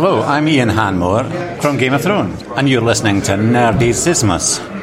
Hello, I'm Ian Hanmore from Game of Thrones, and you're listening to Nerdicismus.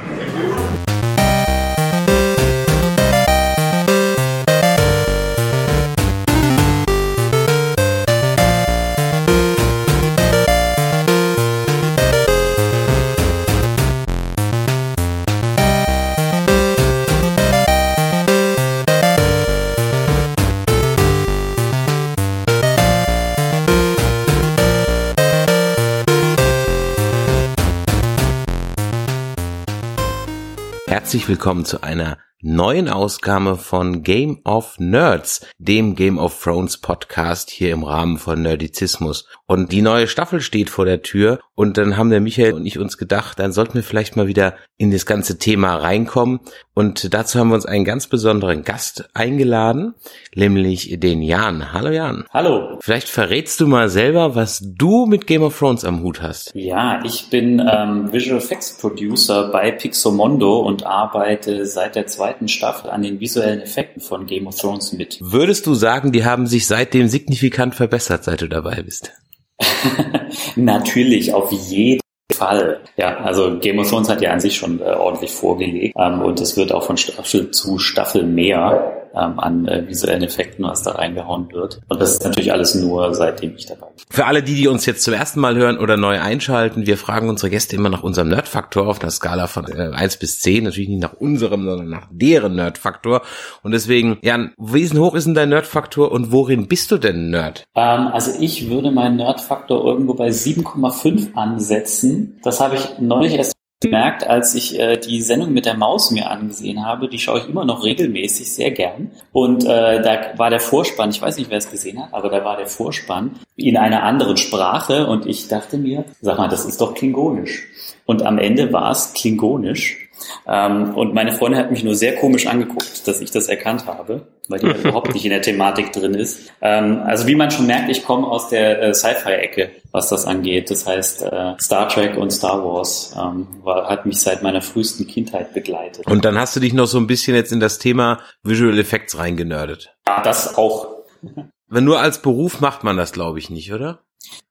Herzlich willkommen zu einer neuen Ausgabe von Game of Nerds, dem Game of Thrones Podcast hier im Rahmen von Nerdizismus. Und die neue Staffel steht vor der Tür und dann haben der Michael und ich uns gedacht, dann sollten wir vielleicht mal wieder in das ganze Thema reinkommen. Und dazu haben wir uns einen ganz besonderen Gast eingeladen, nämlich den Jan. Hallo Jan. Hallo. Vielleicht verrätst du mal selber, was du mit Game of Thrones am Hut hast. Ja, ich bin ähm, Visual Effects Producer bei Pixomondo und arbeite seit der zweiten Staffel an den visuellen Effekten von Game of Thrones mit. Würdest du sagen, die haben sich seitdem signifikant verbessert, seit du dabei bist? Natürlich, auf jeden Fall. Ja, also Game of Thrones hat ja an sich schon äh, ordentlich vorgelegt ähm, und es wird auch von Staffel zu Staffel mehr ähm, an äh, visuellen Effekten, was da reingehauen wird. Und das ist natürlich alles nur seitdem ich dabei bin. Für alle die, die uns jetzt zum ersten Mal hören oder neu einschalten, wir fragen unsere Gäste immer nach unserem Nerdfaktor auf einer Skala von äh, 1 bis 10, natürlich nicht nach unserem, sondern nach deren Nerdfaktor. Und deswegen, Jan, wie hoch ist denn dein Nerdfaktor und worin bist du denn Nerd? Ähm, also ich würde meinen Nerdfaktor irgendwo bei 7,5 ansetzen. Das habe ich neulich erst gemerkt, als ich äh, die Sendung mit der Maus mir angesehen habe. Die schaue ich immer noch regelmäßig sehr gern. Und äh, da war der Vorspann, ich weiß nicht, wer es gesehen hat, aber da war der Vorspann in einer anderen Sprache und ich dachte mir, sag mal, das ist doch klingonisch. Und am Ende war es klingonisch. Ähm, und meine Freundin hat mich nur sehr komisch angeguckt, dass ich das erkannt habe, weil die überhaupt nicht in der Thematik drin ist. Ähm, also wie man schon merkt, ich komme aus der äh, Sci-Fi-Ecke, was das angeht. Das heißt, äh, Star Trek und Star Wars ähm, war, hat mich seit meiner frühesten Kindheit begleitet. Und dann hast du dich noch so ein bisschen jetzt in das Thema Visual Effects reingenördet. Ja, das auch. Wenn nur als Beruf macht man das, glaube ich, nicht, oder?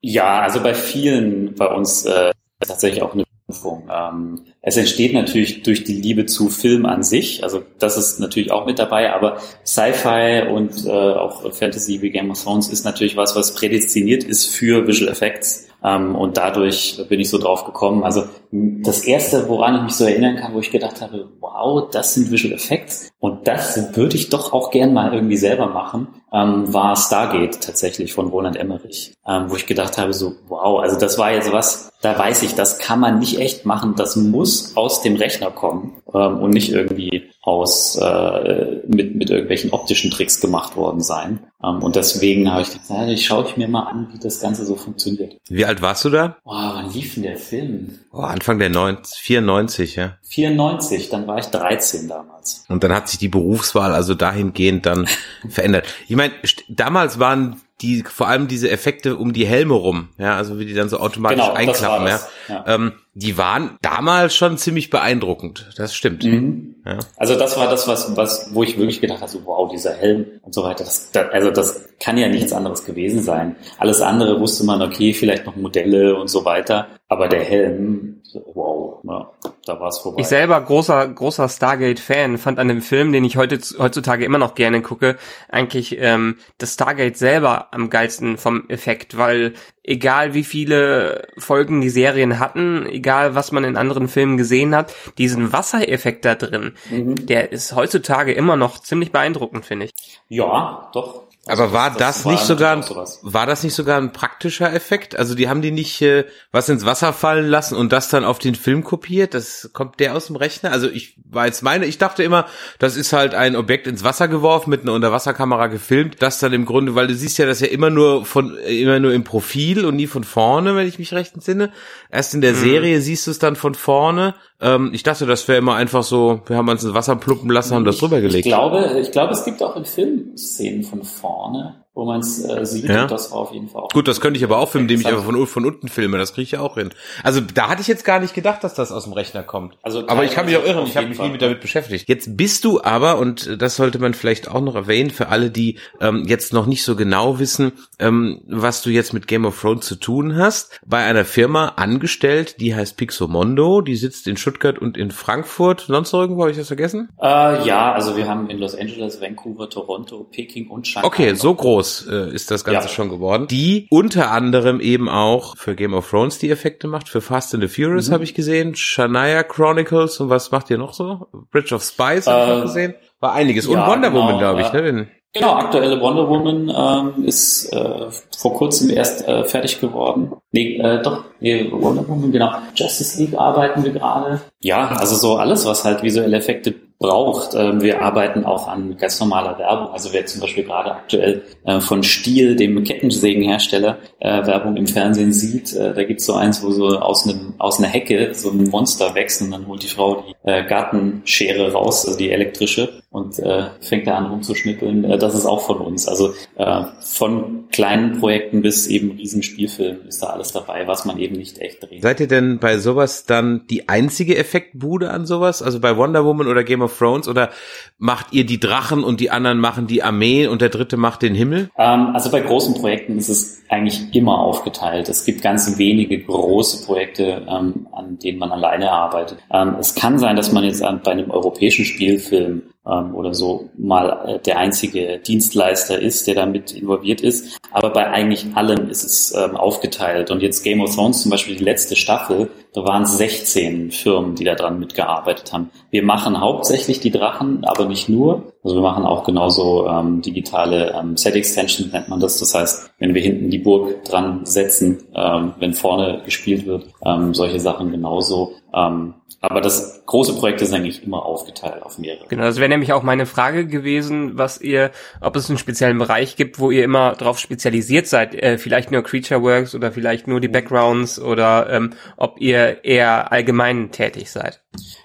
Ja, also bei vielen bei uns äh, tatsächlich auch eine Berufung. Ähm, es entsteht natürlich durch die Liebe zu Film an sich, also das ist natürlich auch mit dabei, aber Sci-Fi und äh, auch Fantasy wie Game of Thrones ist natürlich was, was prädestiniert ist für Visual Effects. Ähm, und dadurch bin ich so drauf gekommen. Also das erste, woran ich mich so erinnern kann, wo ich gedacht habe, wow, das sind Visual Effects und das würde ich doch auch gern mal irgendwie selber machen, ähm, war Stargate tatsächlich von Roland Emmerich, ähm, wo ich gedacht habe, so wow, also das war jetzt was, da weiß ich, das kann man nicht echt machen, das muss aus dem Rechner kommen ähm, und nicht irgendwie aus äh, mit, mit irgendwelchen optischen Tricks gemacht worden sein. Ähm, und deswegen habe ich gedacht, ich schaue ich mir mal an, wie das Ganze so funktioniert. Wie alt warst du da? Oh, wann lief denn der Film? Oh, Anfang der 90, 94, ja. 94, dann war ich 13 damals. Und dann hat sich die Berufswahl also dahingehend dann verändert. Ich meine, damals waren die vor allem diese Effekte um die Helme rum, ja, also wie die dann so automatisch Genau, einklappen, war ja. ja. Ähm, die waren damals schon ziemlich beeindruckend. Das stimmt. Mhm. Ja. Also das war das, was, was, wo ich wirklich gedacht habe, so, wow, dieser Helm und so weiter. Das, das, also das kann ja nichts anderes gewesen sein. Alles andere wusste man, okay, vielleicht noch Modelle und so weiter. Aber der Helm, wow, ja, da war es vorbei. Ich selber großer großer Stargate-Fan fand an dem Film, den ich heute heutzutage immer noch gerne gucke, eigentlich ähm, das Stargate selber am geilsten vom Effekt, weil egal wie viele Folgen die Serien hatten, egal was man in anderen Filmen gesehen hat, diesen Wassereffekt da drin, Mhm. der ist heutzutage immer noch ziemlich beeindruckend, finde ich. Ja, doch. Aber war das, war nicht sogar ein, war das nicht sogar ein praktischer Effekt? Also die haben die nicht äh, was ins Wasser fallen lassen und das dann auf den Film kopiert? Das kommt der aus dem Rechner? Also ich war jetzt meine, ich dachte immer, das ist halt ein Objekt ins Wasser geworfen mit einer Unterwasserkamera gefilmt, das dann im Grunde, weil du siehst ja das ja immer nur von immer nur im Profil und nie von vorne, wenn ich mich recht entsinne. Erst in der Serie siehst du es dann von vorne. Ähm, ich dachte, das wäre immer einfach so, wir haben uns ins Wasser pluppen lassen, haben das drüber Ich gelegt. glaube, ich glaube, es gibt auch in Filmszenen von vorne. Wo man es äh, sieht. Ja. Und das war auf jeden Fall auch. Gut, das könnte ich aber auch filmen, indem ich einfach von, von unten filme. Das kriege ich ja auch hin. Also da hatte ich jetzt gar nicht gedacht, dass das aus dem Rechner kommt. Also aber ich kann mich auch irren. Ich habe mich Fall. nie mit damit beschäftigt. Jetzt bist du aber, und das sollte man vielleicht auch noch erwähnen, für alle, die ähm, jetzt noch nicht so genau wissen, ähm, was du jetzt mit Game of Thrones zu tun hast, bei einer Firma angestellt, die heißt Pixomondo. Die sitzt in Stuttgart und in Frankfurt. Sonst noch irgendwo, habe ich das vergessen? Äh, ja, also wir haben in Los Angeles, Vancouver, Toronto, Peking und Shanghai. Okay, so groß äh, ist das Ganze Ja. schon geworden. Die unter anderem eben auch für Game of Thrones die Effekte macht, für Fast and the Furious Mhm. habe ich gesehen, Shania Chronicles und was macht ihr noch so? Bridge of Spies habe ich Äh, gesehen. War einiges. Und ja, Wonder genau, Woman, glaube ich, äh, ne? Den, Genau, aktuelle Wonder Woman ähm, ist äh, vor kurzem erst äh, fertig geworden. Nee, äh, doch, nee, Wonder Woman, genau. Justice League arbeiten wir gerade. Ja, also so alles, was halt visuelle Effekte braucht. Ähm, wir arbeiten auch an ganz normaler Werbung. Also wer zum Beispiel gerade aktuell äh, von Stiel, dem Kettensägenhersteller, äh, Werbung im Fernsehen sieht, äh, da gibt's so eins, wo so aus, einem, aus einer Hecke so ein Monster wächst und dann holt die Frau die äh, Gartenschere raus, also die elektrische, und äh, fängt da an rumzuschnippeln. Äh, das ist auch von uns. Also äh, von kleinen Projekten bis eben Riesenspielfilmen ist da alles dabei, was man eben nicht echt dreht. Seid ihr denn bei sowas dann die einzige Effektbude an sowas? Also bei Wonder Woman oder Game of Thrones? Oder macht ihr die Drachen und die anderen machen die Armee und der dritte macht den Himmel? Ähm, also bei großen Projekten ist es eigentlich immer aufgeteilt. Es gibt ganz wenige große Projekte, ähm, an denen man alleine arbeitet. Ähm, es kann sein, dass man jetzt an, bei einem europäischen Spielfilm ähm, oder so mal äh, der einzige Dienstleister ist, der damit involviert ist. Aber bei eigentlich allem ist es ähm, aufgeteilt. Und jetzt Game of Thrones zum Beispiel die letzte Staffel, da waren es 16 Firmen, die daran mitgearbeitet haben. Wir machen hauptsächlich die Drachen, aber nicht nur. Also wir machen auch genauso ähm, digitale ähm, Set Extensions nennt man das. Das heißt, wenn wir hinten die Burg dran setzen, ähm, wenn vorne gespielt wird, ähm, solche Sachen genauso. Ähm, aber das große Projekt ist eigentlich immer aufgeteilt auf mehrere. Genau, das wäre nämlich auch meine Frage gewesen, was ihr, ob es einen speziellen Bereich gibt, wo ihr immer drauf spezialisiert seid, äh, vielleicht nur Creature Works oder vielleicht nur die Backgrounds oder ähm, ob ihr eher allgemein tätig seid.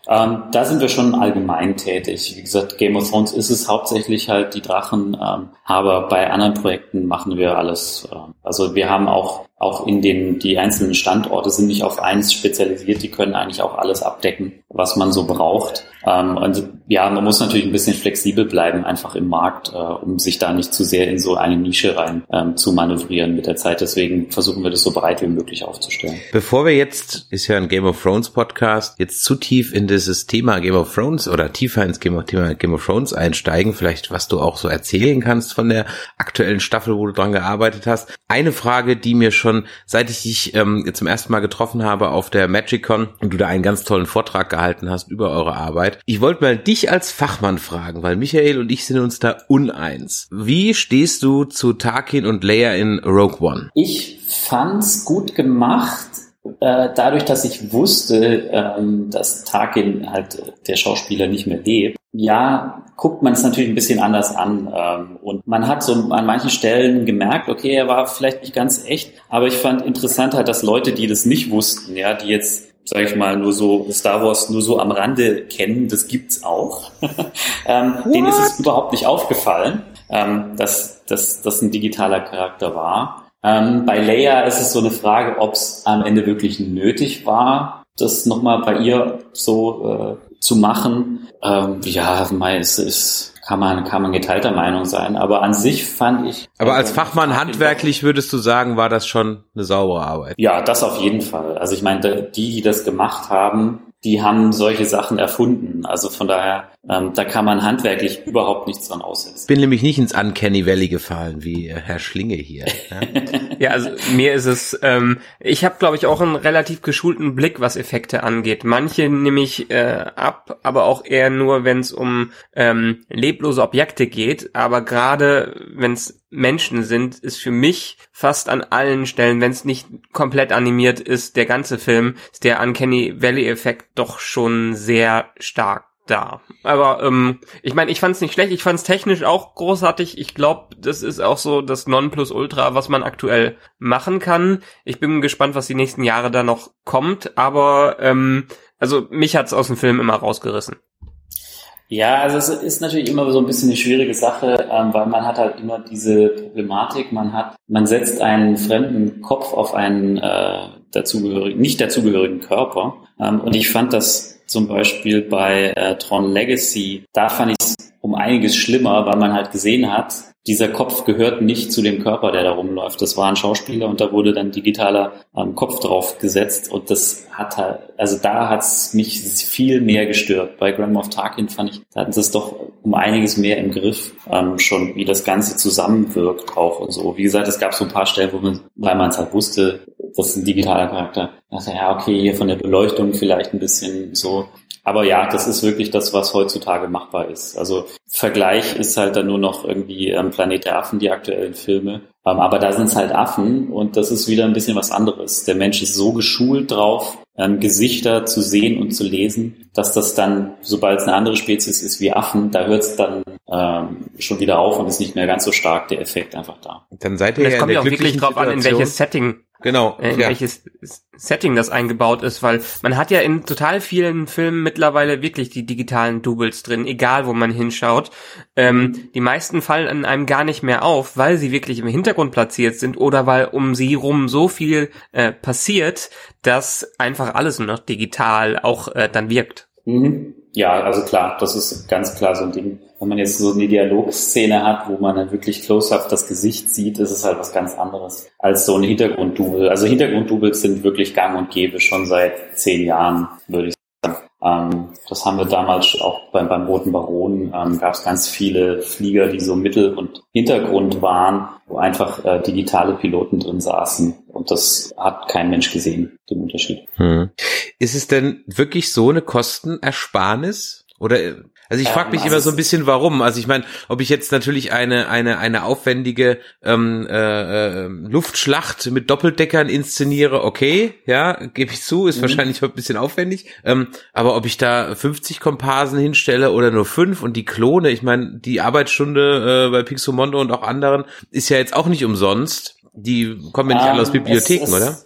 Ähm, da sind wir schon allgemein tätig. Wie gesagt, Game of Thrones ist es hauptsächlich halt die Drachen, ähm, aber bei anderen Projekten machen wir alles. Ähm, also wir haben auch auch in den die einzelnen Standorte sind nicht auf eins spezialisiert, die können eigentlich auch alles abdecken, was man so braucht. Ähm, und ja, man muss natürlich ein bisschen flexibel bleiben, einfach im Markt, äh, um sich da nicht zu sehr in so eine Nische rein ähm, zu manövrieren mit der Zeit. Deswegen versuchen wir das so breit wie möglich aufzustellen. Bevor wir jetzt, ist ja ein Game of Thrones Podcast, jetzt zu tief in dieses Thema Game of Thrones oder tiefer ins Game of, Thema Game of Thrones einsteigen, vielleicht was du auch so erzählen kannst von der aktuellen Staffel, wo du dran gearbeitet hast. Eine Frage, die mir schon, seit ich dich ähm, zum ersten Mal getroffen habe auf der MagicCon und du da einen ganz tollen Vortrag gehalten hast über eure Arbeit. Ich wollte mal dich als Fachmann fragen, weil Michael und ich sind uns da uneins. Wie stehst du zu Tarkin und Leia in Rogue One? Ich fand's gut gemacht, äh, dadurch, dass ich wusste, ähm, dass Tarkin halt der Schauspieler nicht mehr lebt. Ja, guckt man es natürlich ein bisschen anders an. Ähm, und man hat so an manchen Stellen gemerkt, okay, er war vielleicht nicht ganz echt, aber ich fand interessant halt, dass Leute, die das nicht wussten, ja, die jetzt sage ich mal, nur so Star Wars nur so am Rande kennen, das gibt's auch. ähm, denen ist es überhaupt nicht aufgefallen, ähm, dass, dass das ein digitaler Charakter war. Ähm, bei Leia ist es so eine Frage, ob es am Ende wirklich nötig war, das nochmal bei ihr so äh, zu machen. Ähm, ja, mei, es ist, kann man, kann man geteilter Meinung sein, aber an sich fand ich. Aber als Fachmann handwerklich würdest du sagen, war das schon eine saubere Arbeit. Ja, das auf jeden Fall. Also ich meine, die, die das gemacht haben, die haben solche Sachen erfunden. Also von daher, ähm, da kann man handwerklich überhaupt nichts dran aussetzen. Bin nämlich nicht ins Uncanny Valley gefallen, wie äh, Herr Schlinge hier. Ja? Ja, also mir ist es, ähm, ich habe glaube ich auch einen relativ geschulten Blick, was Effekte angeht. Manche nehme ich äh, ab, aber auch eher nur, wenn es um ähm, leblose Objekte geht. Aber gerade wenn es Menschen sind, ist für mich fast an allen Stellen, wenn es nicht komplett animiert ist, der ganze Film, ist der Uncanny Valley-Effekt doch schon sehr stark da. Aber ähm, ich meine, ich fand es nicht schlecht, ich fand es technisch auch großartig. Ich glaube, das ist auch so das Nonplusultra, was man aktuell machen kann. Ich bin gespannt, was die nächsten Jahre da noch kommt, aber ähm, also mich hat's aus dem Film immer rausgerissen. Ja, also es ist natürlich immer so ein bisschen eine schwierige Sache, ähm, weil man hat halt immer diese Problematik, man hat, man setzt einen fremden Kopf auf einen äh, dazugehörigen, nicht dazugehörigen Körper. Ähm, und ich fand das zum Beispiel bei äh, Tron Legacy, da fand ich es um einiges schlimmer, weil man halt gesehen hat, dieser Kopf gehört nicht zu dem Körper, der da rumläuft. Das war ein Schauspieler und da wurde dann digitaler ähm, Kopf drauf gesetzt und das hat halt, also da hat es mich viel mehr gestört. Bei Grand Moff Tarkin fand ich, da hatten sie es doch um einiges mehr im Griff, ähm, schon wie das Ganze zusammenwirkt auch und so. Wie gesagt, es gab so ein paar Stellen, wo man, weil man es halt wusste, das ist ein digitaler Charakter, dachte ja, okay, hier von der Beleuchtung vielleicht ein bisschen so aber ja, das ist wirklich das, was heutzutage machbar ist. Also Vergleich ist halt dann nur noch irgendwie ähm, Planet der Affen, die aktuellen Filme. Ähm, aber da sind es halt Affen und das ist wieder ein bisschen was anderes. Der Mensch ist so geschult drauf, ähm, Gesichter zu sehen und zu lesen, dass das dann, sobald es eine andere Spezies ist wie Affen, da hört es dann ähm, schon wieder auf und ist nicht mehr ganz so stark der Effekt einfach da. Dann seid ihr Und es ja kommt in ja der auch wirklich drauf an, in Situation. welches Setting Genau. äh, in ja. welches Setting das eingebaut ist, weil man hat ja in total vielen Filmen mittlerweile wirklich die digitalen Doubles drin, egal wo man hinschaut. Ähm, die meisten fallen an einem gar nicht mehr auf, weil sie wirklich im Hintergrund platziert sind oder weil um sie rum so viel äh, passiert, dass einfach alles nur noch digital auch äh, dann wirkt. Mhm. Ja, also klar, das ist ganz klar so ein Ding. Wenn man jetzt so eine Dialogszene hat, wo man dann wirklich close-up das Gesicht sieht, ist es halt was ganz anderes als so ein Hintergrunddouble. Also Hintergrunddoubles sind wirklich gang und gäbe schon seit zehn Jahren, würde ich. Ähm, das haben wir damals auch beim, beim Roten Baron, ähm, gab es ganz viele Flieger, die so Mittel- und Hintergrund waren, wo einfach äh, digitale Piloten drin saßen. Und das hat kein Mensch gesehen, den Unterschied. Hm. Ist es denn wirklich so eine Kostenersparnis? Oder also ich Ähm, frage mich also immer so ein bisschen, warum. Also ich meine, ob ich jetzt natürlich eine eine eine aufwendige ähm, äh, äh, Luftschlacht mit Doppeldeckern inszeniere, okay, ja, gebe ich zu, ist Mhm. wahrscheinlich ein bisschen aufwendig. Ähm, aber ob ich da 50 Komparsen hinstelle oder nur fünf und die Klone, ich meine, die Arbeitsstunde äh, bei Pixomondo und auch anderen ist ja jetzt auch nicht umsonst. Die kommen ja nicht alle aus Ähm, Bibliotheken, es, oder?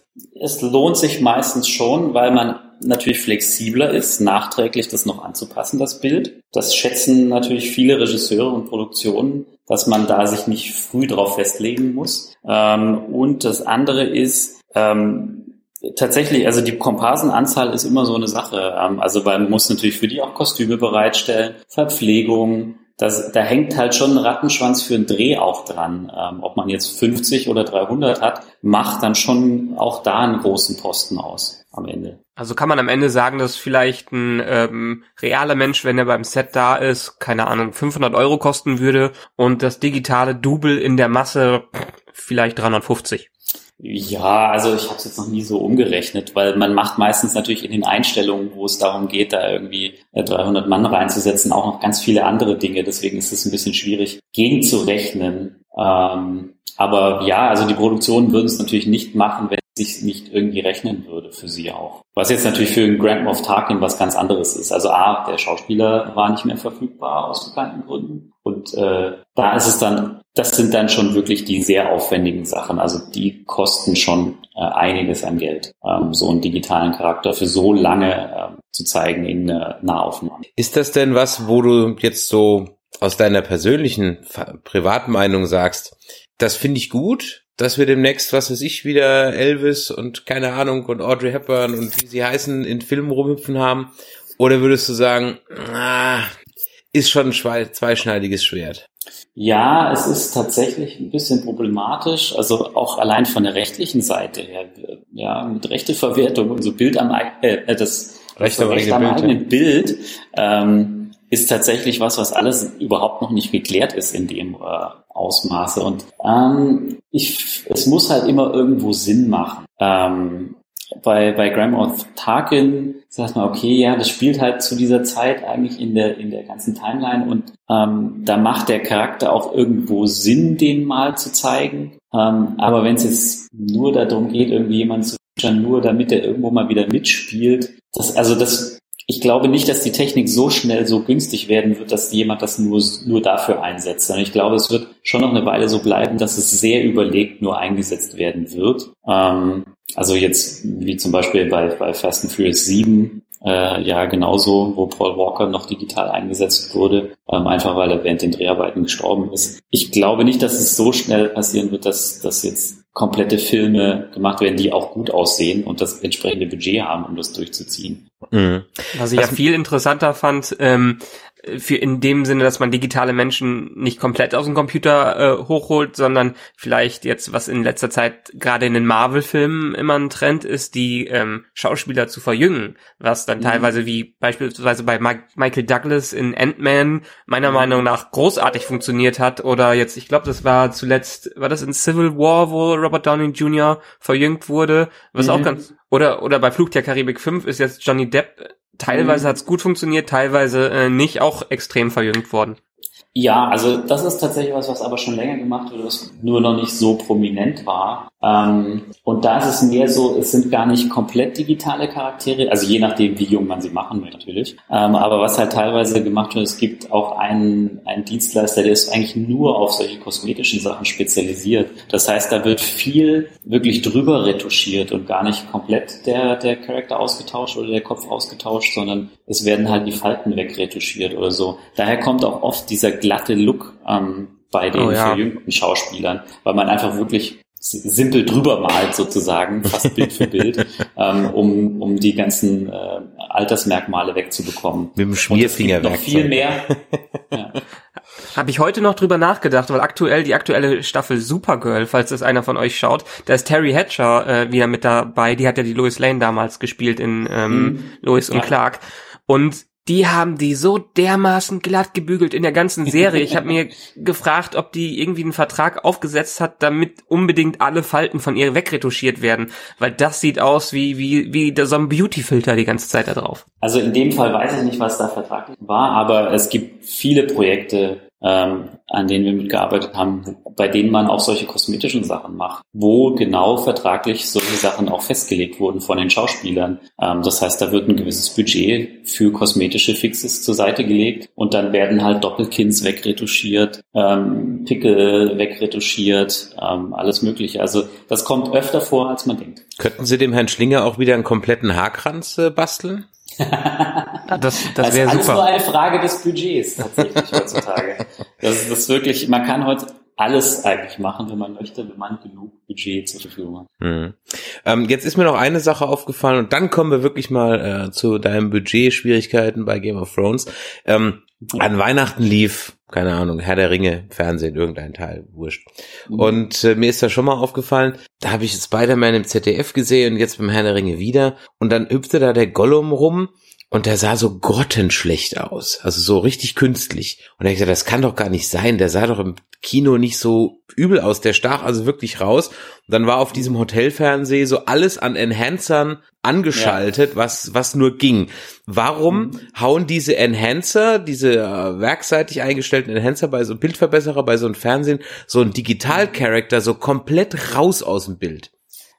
Es, es lohnt sich meistens schon, weil man natürlich flexibler ist, nachträglich das noch anzupassen, das Bild. Das schätzen natürlich viele Regisseure und Produktionen, dass man da sich nicht früh drauf festlegen muss. Ähm, und das andere ist, ähm, tatsächlich, also die Komparsenanzahl ist immer so eine Sache. Ähm, also man muss natürlich für die auch Kostüme bereitstellen, Verpflegung, das, da hängt halt schon ein Rattenschwanz für einen Dreh auch dran. Ob man jetzt 50 oder 300 hat, macht dann schon auch da einen großen Posten aus am Ende. Also kann man am Ende sagen, dass vielleicht ein ähm, realer Mensch, wenn er beim Set da ist, keine Ahnung, 500 Euro kosten würde und das digitale Double in der Masse vielleicht 350. Ja, also ich habe es jetzt noch nie so umgerechnet, weil man macht meistens natürlich in den Einstellungen, wo es darum geht, da irgendwie äh, 300 Mann reinzusetzen, auch noch ganz viele andere Dinge. Deswegen ist es ein bisschen schwierig, gegenzurechnen. Ähm, aber ja, also die Produktionen würden es natürlich nicht machen, wenn sich nicht irgendwie rechnen würde für sie auch. Was jetzt natürlich für einen Grand Moff Tarkin was ganz anderes ist. Also A, der Schauspieler war nicht mehr verfügbar aus bekannten Gründen. Und äh, da ist es dann, das sind dann schon wirklich die sehr aufwendigen Sachen. Also die kosten schon äh, einiges an Geld, ähm, so einen digitalen Charakter für so lange äh, zu zeigen in äh, Nahaufnahmen. Ist das denn was, wo du jetzt so aus deiner persönlichen Privatmeinung sagst, das finde ich gut, dass wir demnächst, was weiß ich, wieder Elvis und keine Ahnung und Audrey Hepburn und wie sie heißen, in Filmen rumhüpfen haben? Oder würdest du sagen, ah, ist schon ein zweischneidiges Schwert? Ja, es ist tatsächlich ein bisschen problematisch, also auch allein von der rechtlichen Seite her, ja, mit Rechteverwertung und so Bild am eig- äh, das Recht das am Recht eigenen am Bild, eigenen Bild ähm, ist tatsächlich was, was alles überhaupt noch nicht geklärt ist in dem äh, Ausmaße. Und ähm, ich, es muss halt immer irgendwo Sinn machen. Ähm, bei, bei Grandma Tarkin sagt man, okay, ja, das spielt halt zu dieser Zeit eigentlich in der, in der ganzen Timeline und ähm, da macht der Charakter auch irgendwo Sinn, den mal zu zeigen. Ähm, aber wenn es jetzt nur darum geht, irgendwie jemanden zu nur damit er irgendwo mal wieder mitspielt, das, also das, ich glaube nicht, dass die Technik so schnell so günstig werden wird, dass jemand das nur, nur dafür einsetzt. Ich glaube, es wird schon noch eine Weile so bleiben, dass es sehr überlegt nur eingesetzt werden wird. Ähm, also jetzt, wie zum Beispiel bei, bei Fast and Furious 7, äh, ja genauso, wo Paul Walker noch digital eingesetzt wurde, ähm, einfach weil er während den Dreharbeiten gestorben ist. Ich glaube nicht, dass es so schnell passieren wird, dass, dass jetzt komplette Filme gemacht werden, die auch gut aussehen und das entsprechende Budget haben, um das durchzuziehen. Mhm. Was ich ja viel interessanter fand, ähm, für in dem Sinne, dass man digitale Menschen nicht komplett aus dem Computer äh, hochholt, sondern vielleicht jetzt, was in letzter Zeit gerade in den Marvel-Filmen immer ein Trend ist, die ähm, Schauspieler zu verjüngen, was dann mhm. teilweise wie beispielsweise bei Mike, Michael Douglas in Ant-Man meiner mhm. Meinung nach großartig funktioniert hat oder jetzt, ich glaube, das war zuletzt, war das in Civil War, wo Robert Downey Jr. verjüngt wurde, was mhm. auch ganz oder oder bei Flug der Karibik 5 ist jetzt Johnny Depp Teilweise mhm. hat's gut funktioniert, teilweise äh, nicht, auch extrem verjüngt worden. Ja, also das ist tatsächlich was, was aber schon länger gemacht wird, was nur noch nicht so prominent war. Ähm, und da ist es mehr so, es sind gar nicht komplett digitale Charaktere, also je nachdem, wie jung man sie machen will natürlich. Ähm, aber was halt teilweise gemacht wird, es gibt auch einen, einen Dienstleister, der ist eigentlich nur auf solche kosmetischen Sachen spezialisiert. Das heißt, da wird viel wirklich drüber retuschiert und gar nicht komplett der, der Charakter ausgetauscht oder der Kopf ausgetauscht, sondern es werden halt die Falten wegretuschiert oder so. Daher kommt auch oft dieser glatte Look ähm, bei den oh, ja. verjüngten Schauspielern, weil man einfach wirklich simpel drüber malt sozusagen, fast Bild für Bild, ähm, um, um die ganzen äh, Altersmerkmale wegzubekommen. Mit dem Schmierfingerwerk. Noch viel mehr. ja. Habe ich heute noch drüber nachgedacht, weil aktuell die aktuelle Staffel Supergirl, falls das einer von euch schaut, da ist Terry Hatcher äh, wieder mit dabei. Die hat ja die Lois Lane damals gespielt in ähm, mhm. Lois und ja. Clark. Und die haben die so dermaßen glatt gebügelt in der ganzen Serie. Ich habe mir gefragt, ob die irgendwie einen Vertrag aufgesetzt hat, damit unbedingt alle Falten von ihr wegretuschiert werden, weil das sieht aus wie wie wie so ein Beauty-Filter die ganze Zeit da drauf. Also in dem Fall weiß ich nicht, was da vertraglich war, aber es gibt viele Projekte, ähm, an denen wir mitgearbeitet haben, bei denen man auch solche kosmetischen Sachen macht, wo genau vertraglich solche Sachen auch festgelegt wurden von den Schauspielern. Ähm, das heißt, da wird ein gewisses Budget für kosmetische Fixes zur Seite gelegt und dann werden halt Doppelkins wegretuschiert, ähm, Pickel wegretuschiert, ähm, alles Mögliche. Also das kommt öfter vor, als man denkt. Könnten Sie dem Herrn Schlinger auch wieder einen kompletten Haarkranz äh, basteln? das das wäre super. Das ist nur eine Frage des Budgets tatsächlich heutzutage. Das, das wirklich, man kann heute alles eigentlich machen, wenn man möchte, wenn man genug Budget zur Verfügung hat. Mhm. Ähm, jetzt ist mir noch eine Sache aufgefallen und dann kommen wir wirklich mal äh, zu deinen Budget-Schwierigkeiten bei Game of Thrones. Ähm, an Weihnachten lief, keine Ahnung, Herr der Ringe, Fernsehen, irgendein Teil, wurscht. Mhm. Und äh, mir ist da schon mal aufgefallen, da habe ich Spider-Man im ZDF gesehen und jetzt beim Herr der Ringe wieder. Und dann übte da der Gollum rum und der sah so grottenschlecht aus. Also so richtig künstlich. Und er gesagt, das kann doch gar nicht sein. Der sah doch im Kino nicht so übel aus. Der stach also wirklich raus. Und dann war auf diesem Hotelfernseh so alles an Enhancern angeschaltet, ja. was, was nur ging. Warum mhm. hauen diese Enhancer, diese äh, werkseitig eingestellten Enhancer bei so Bildverbesserer, bei so einem Fernsehen, so ein Digital-Character so komplett raus aus dem Bild?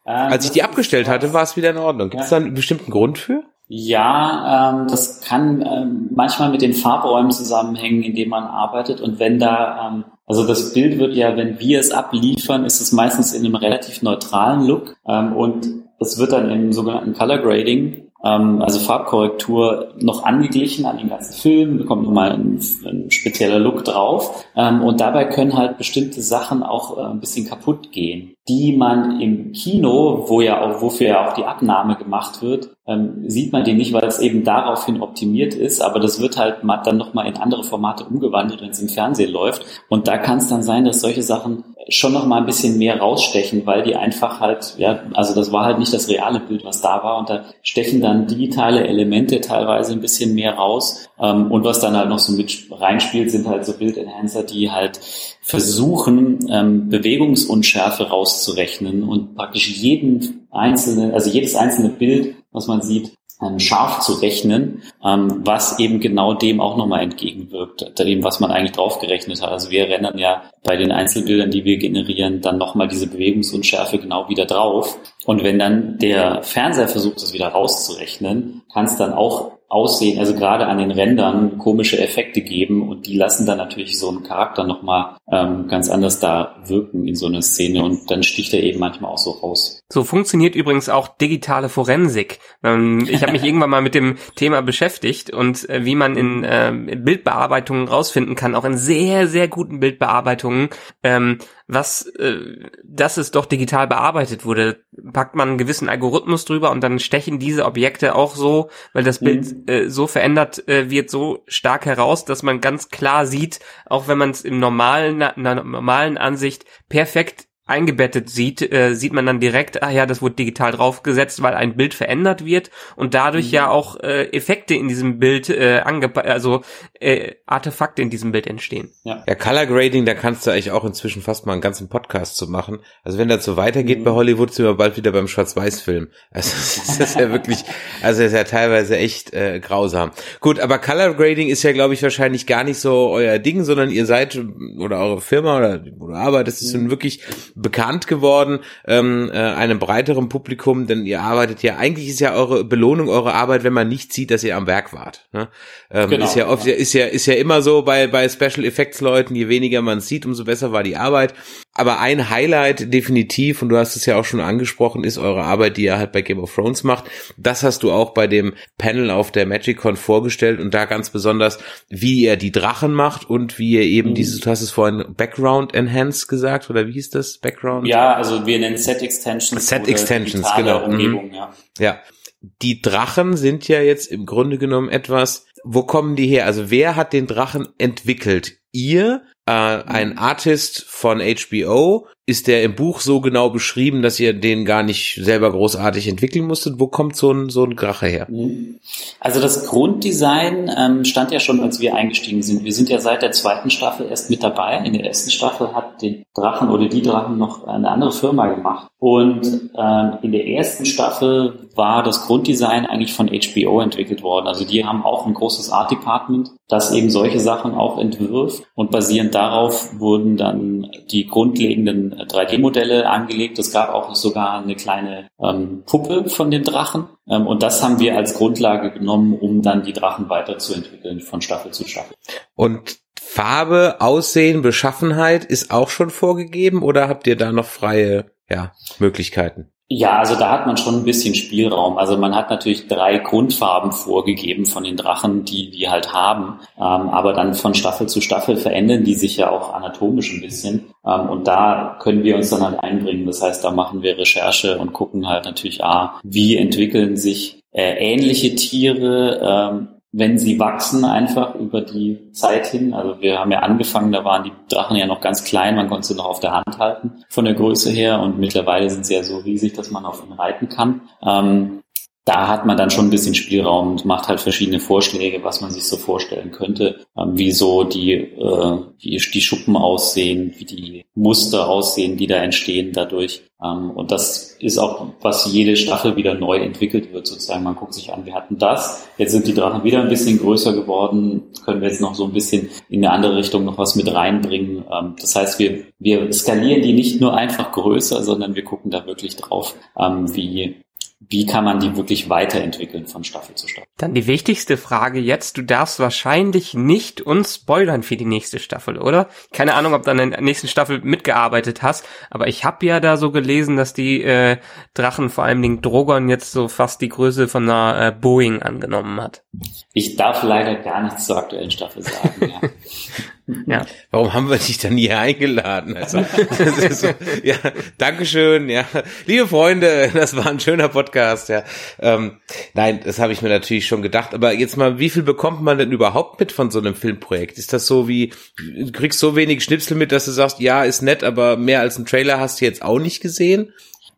Ähm, Als ich die abgestellt hatte, war es wieder in Ordnung. Gibt es ja. da einen bestimmten Grund für? Ja, ähm, das kann ähm, manchmal mit den Farbräumen zusammenhängen, in denen man arbeitet. Und wenn da, ähm, also das Bild wird ja, wenn wir es abliefern, ist es meistens in einem relativ neutralen Look. Ähm, und es wird dann im sogenannten Color Grading ähm, also Farbkorrektur noch angeglichen an den ganzen Film, bekommt nochmal ein, ein spezieller Look drauf. Ähm, und dabei können halt bestimmte Sachen auch äh, ein bisschen kaputt gehen, die man im Kino, wo ja auch, wofür ja auch die Abnahme gemacht wird, ähm, sieht man die nicht, weil es eben daraufhin optimiert ist, aber das wird halt mal dann nochmal in andere Formate umgewandelt, wenn es im Fernsehen läuft. Und da kann es dann sein, dass solche Sachen schon noch mal ein bisschen mehr rausstechen, weil die einfach halt, ja, also das war halt nicht das reale Bild, was da war. Und da stechen dann digitale Elemente teilweise ein bisschen mehr raus. Ähm, und was dann halt noch so mit reinspielt, sind halt so Bildenhancer, die halt versuchen, ähm, Bewegungsunschärfe rauszurechnen und praktisch jeden einzelnen, also jedes einzelne Bild, was man sieht, ähm, scharf zu rechnen, ähm, was eben genau dem auch nochmal entgegenwirkt, dem, was man eigentlich draufgerechnet hat. Also wir rennen ja bei den Einzelbildern, die wir generieren, dann nochmal diese Bewegungsunschärfe genau wieder drauf. Und wenn dann der Fernseher versucht, das wieder rauszurechnen, kann es dann auch Aussehen, also gerade an den Rändern komische Effekte geben und die lassen dann natürlich so einen Charakter nochmal ähm, ganz anders da wirken in so einer Szene und dann sticht er eben manchmal auch so raus. So funktioniert übrigens auch digitale Forensik. Ähm, ich habe mich irgendwann mal mit dem Thema beschäftigt und äh, wie man in äh, Bildbearbeitungen rausfinden kann, auch in sehr, sehr guten Bildbearbeitungen, ähm, was, äh, dass es doch digital bearbeitet wurde. Packt man einen gewissen Algorithmus drüber und dann stechen diese Objekte auch so, weil das Bild mhm. äh, so verändert äh, wird, so stark heraus, dass man ganz klar sieht, auch wenn man es im normalen, in einer normalen Ansicht perfekt eingebettet sieht, äh, sieht man dann direkt, ah ja, das wurde digital draufgesetzt, weil ein Bild verändert wird und dadurch mhm. ja auch äh, Effekte in diesem Bild, äh, also äh, Artefakte in diesem Bild entstehen. Ja. ja, Color Grading, da kannst du eigentlich auch inzwischen fast mal einen ganzen Podcast zu machen. Also wenn das so weitergeht mhm. bei Hollywood, sind wir bald wieder beim Schwarz-Weiß-Film. Also das ist ja wirklich, also das ist ja teilweise echt äh, grausam. Gut, aber Color Grading ist ja, glaube ich, wahrscheinlich gar nicht so euer Ding, sondern ihr seid oder eure Firma oder wo du arbeitest, ist mhm. wirklich bekannt geworden, ähm, äh, einem breiteren Publikum, denn ihr arbeitet ja, eigentlich ist ja eure Belohnung, eure Arbeit, wenn man nicht sieht, dass ihr am Werk wart. Ne? Ähm, genau, ist ja oft, ja. ist ja, ist ja immer so bei, bei Special Effects Leuten, je weniger man sieht, umso besser war die Arbeit. Aber ein Highlight definitiv, und du hast es ja auch schon angesprochen, ist eure Arbeit, die ihr halt bei Game of Thrones macht. Das hast du auch bei dem Panel auf der MagicCon vorgestellt und da ganz besonders, wie ihr die Drachen macht und wie ihr eben mhm. dieses, du hast es vorhin Background Enhance gesagt, oder wie hieß das? Background? Ja, also wir nennen Set Extensions. Set Extensions, genau. Mhm. Umgebung, mhm. ja. ja. Die Drachen sind ja jetzt im Grunde genommen etwas, wo kommen die her? Also wer hat den Drachen entwickelt? Ihr äh, ein Artist von HBO. Ist der im Buch so genau beschrieben, dass ihr den gar nicht selber großartig entwickeln musstet? Wo kommt so ein, so ein Grache her? Mhm. Also das Grunddesign ähm, stand ja schon, als wir eingestiegen sind. Wir sind ja seit der zweiten Staffel erst mit dabei. In der ersten Staffel hat den Drachen oder die Drachen noch eine andere Firma gemacht. Und ähm, in der ersten Staffel war das Grunddesign eigentlich von HBO entwickelt worden. Also die haben auch ein großes Art Department, das eben solche Sachen auch entwirft und basierend darauf wurden dann die grundlegenden 3D-Modelle äh, angelegt. Es gab auch sogar eine kleine ähm, Puppe von dem Drachen. Ähm, und das haben wir als Grundlage genommen, um dann die Drachen weiterzuentwickeln von Staffel zu Staffel. Und Farbe, Aussehen, Beschaffenheit ist auch schon vorgegeben oder habt ihr da noch freie ja, Möglichkeiten? Ja, also da hat man schon ein bisschen Spielraum. Also man hat natürlich drei Grundfarben vorgegeben von den Drachen, die die halt haben. Ähm, aber dann von Staffel zu Staffel verändern die sich ja auch anatomisch ein bisschen. Ähm, und da können wir uns dann halt einbringen. Das heißt, da machen wir Recherche und gucken halt natürlich, ah, wie entwickeln sich äh, ähnliche Tiere, ähm, wenn sie wachsen einfach über die Zeit hin. Also wir haben ja angefangen, da waren die Drachen ja noch ganz klein, man konnte sie noch auf der Hand halten von der Größe her und mittlerweile sind sie ja so riesig, dass man auf ihnen reiten kann. Ähm, da hat man dann schon ein bisschen Spielraum und macht halt verschiedene Vorschläge, was man sich so vorstellen könnte, ähm, wie so die, äh, wie die Schuppen aussehen, wie die Muster aussehen, die da entstehen dadurch. Ähm, und das ist auch, was jede Staffel wieder neu entwickelt wird, sozusagen. Man guckt sich an, wir hatten das, jetzt sind die Drachen wieder ein bisschen größer geworden, können wir jetzt noch so ein bisschen in eine andere Richtung noch was mit reinbringen. Ähm, das heißt, wir, wir skalieren die nicht nur einfach größer, sondern wir gucken da wirklich drauf, wie wie kann man die wirklich weiterentwickeln von Staffel zu Staffel. Dann die wichtigste Frage jetzt, du darfst wahrscheinlich nicht uns spoilern für die nächste Staffel, oder? Keine Ahnung, ob du an der nächsten Staffel mitgearbeitet hast, aber ich habe ja da so gelesen, dass die äh, Drachen, vor allem den Drogon, jetzt so fast die Größe von einer äh, Boeing angenommen hat. Ich darf leider gar nichts zur aktuellen Staffel sagen, ja. Ja. Warum haben wir dich dann hier eingeladen? Also, so, ja, Dankeschön, ja. Liebe Freunde, das war ein schöner Podcast, ja. Ähm, nein, das habe ich mir natürlich schon gedacht. Aber jetzt mal, wie viel bekommt man denn überhaupt mit von so einem Filmprojekt? Ist das so wie, du kriegst so wenig Schnipsel mit, dass du sagst, ja, ist nett, aber mehr als ein Trailer hast du jetzt auch nicht gesehen?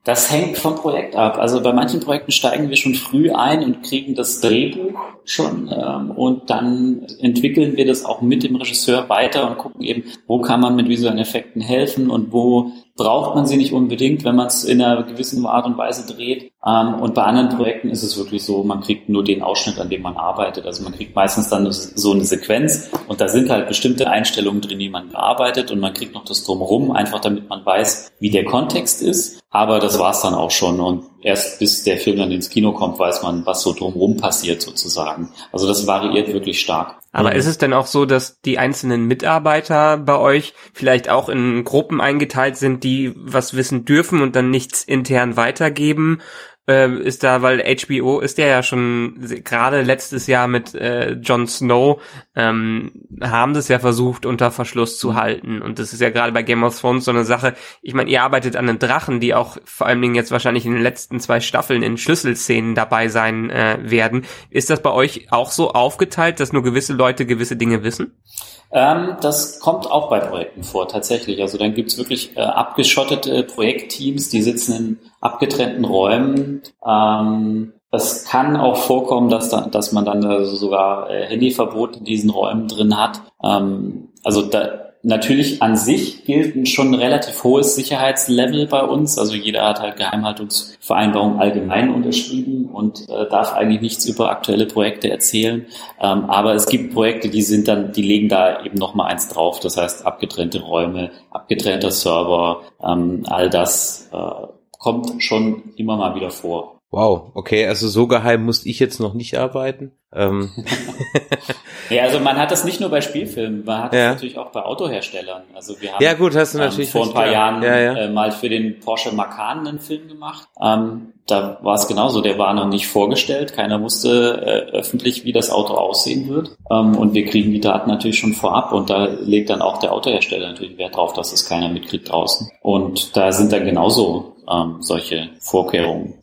Das hängt vom Projekt ab. Also bei manchen Projekten steigen wir schon früh ein und kriegen das Drehbuch schon ähm, und dann entwickeln wir das auch mit dem Regisseur weiter und gucken eben, wo kann man mit visuellen Effekten helfen und wo braucht man sie nicht unbedingt, wenn man es in einer gewissen Art und Weise dreht. Ähm, und bei anderen Projekten ist es wirklich so, man kriegt nur den Ausschnitt, an dem man arbeitet. Also man kriegt meistens dann so eine Sequenz und da sind halt bestimmte Einstellungen drin, die man bearbeitet und man kriegt noch das drumherum, einfach damit man weiß, wie der Kontext ist. Aber das war's dann auch schon. Und erst bis der Film dann ins Kino kommt, weiß man, was so drumherum passiert sozusagen. Also das variiert wirklich stark. Aber ist es denn auch so, dass die einzelnen Mitarbeiter bei euch vielleicht auch in Gruppen eingeteilt sind, die was wissen dürfen und dann nichts intern weitergeben? Äh, ist da, weil HBO ist der ja schon gerade letztes Jahr mit äh, Jon Snow ähm, haben das ja versucht unter Verschluss zu halten und das ist ja gerade bei Game of Thrones so eine Sache. Ich meine, ihr arbeitet an den Drachen, die auch vor allen Dingen jetzt wahrscheinlich in den letzten zwei Staffeln in Schlüsselszenen dabei sein äh, werden. Ist das bei euch auch so aufgeteilt, dass nur gewisse Leute gewisse Dinge wissen? Ähm, das kommt auch bei Projekten vor, tatsächlich. Also dann gibt's wirklich äh, abgeschottete Projektteams, die sitzen in abgetrennten Räumen. Ähm, es kann auch vorkommen, dass, da, dass man dann also sogar äh, Handyverbot in diesen Räumen drin hat. Ähm, also da, Natürlich an sich gilt ein schon relativ hohes Sicherheitslevel bei uns. Also jeder hat halt Geheimhaltungsvereinbarungen allgemein unterschrieben und äh, darf eigentlich nichts über aktuelle Projekte erzählen. Ähm, aber es gibt Projekte, die sind dann, die legen da eben noch mal eins drauf. Das heißt abgetrennte Räume, abgetrennter Server, ähm, all das äh, kommt schon immer mal wieder vor. Wow, okay, also so geheim musste ich jetzt noch nicht arbeiten. Ähm. ja, also man hat das nicht nur bei Spielfilmen, man hat ja. das natürlich auch bei Autoherstellern. Also wir haben ja, gut, hast du ähm, natürlich vor ein paar Jahren ja, ja. Äh, mal für den Porsche Macan einen Film gemacht. Ähm, da war es genauso, der war noch nicht vorgestellt, keiner wusste äh, öffentlich, wie das Auto aussehen wird. Ähm, und wir kriegen die Daten natürlich schon vorab und da legt dann auch der Autohersteller natürlich Wert drauf, dass es keiner mitkriegt draußen. Und da sind dann genauso ähm, solche Vorkehrungen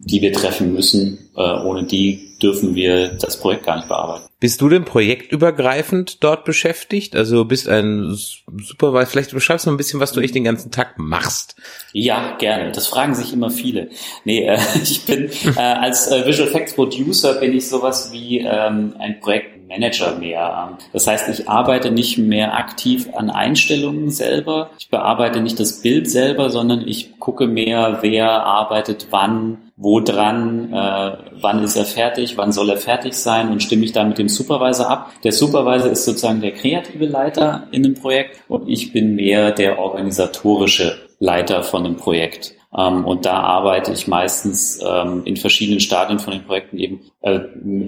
die wir treffen müssen. Äh, ohne die dürfen wir das Projekt gar nicht bearbeiten. Bist du denn projektübergreifend dort beschäftigt? Also bist ein Supervisor, vielleicht beschreibst du mal ein bisschen, was du echt den ganzen Tag machst. Ja, gerne. Das fragen sich immer viele. Nee, äh, ich bin äh, als äh, Visual Effects Producer bin ich sowas wie ähm, ein Projektmanager mehr. Das heißt, ich arbeite nicht mehr aktiv an Einstellungen selber. Ich bearbeite nicht das Bild selber, sondern ich gucke mehr, wer arbeitet wann, wo dran, äh, wann ist er fertig, wann soll er fertig sein und stimme ich da mit dem Supervisor ab. Der Supervisor ist sozusagen der kreative Leiter in dem Projekt und ich bin mehr der organisatorische Leiter von dem Projekt. Ähm, und da arbeite ich meistens ähm, in verschiedenen Stadien von den Projekten eben äh,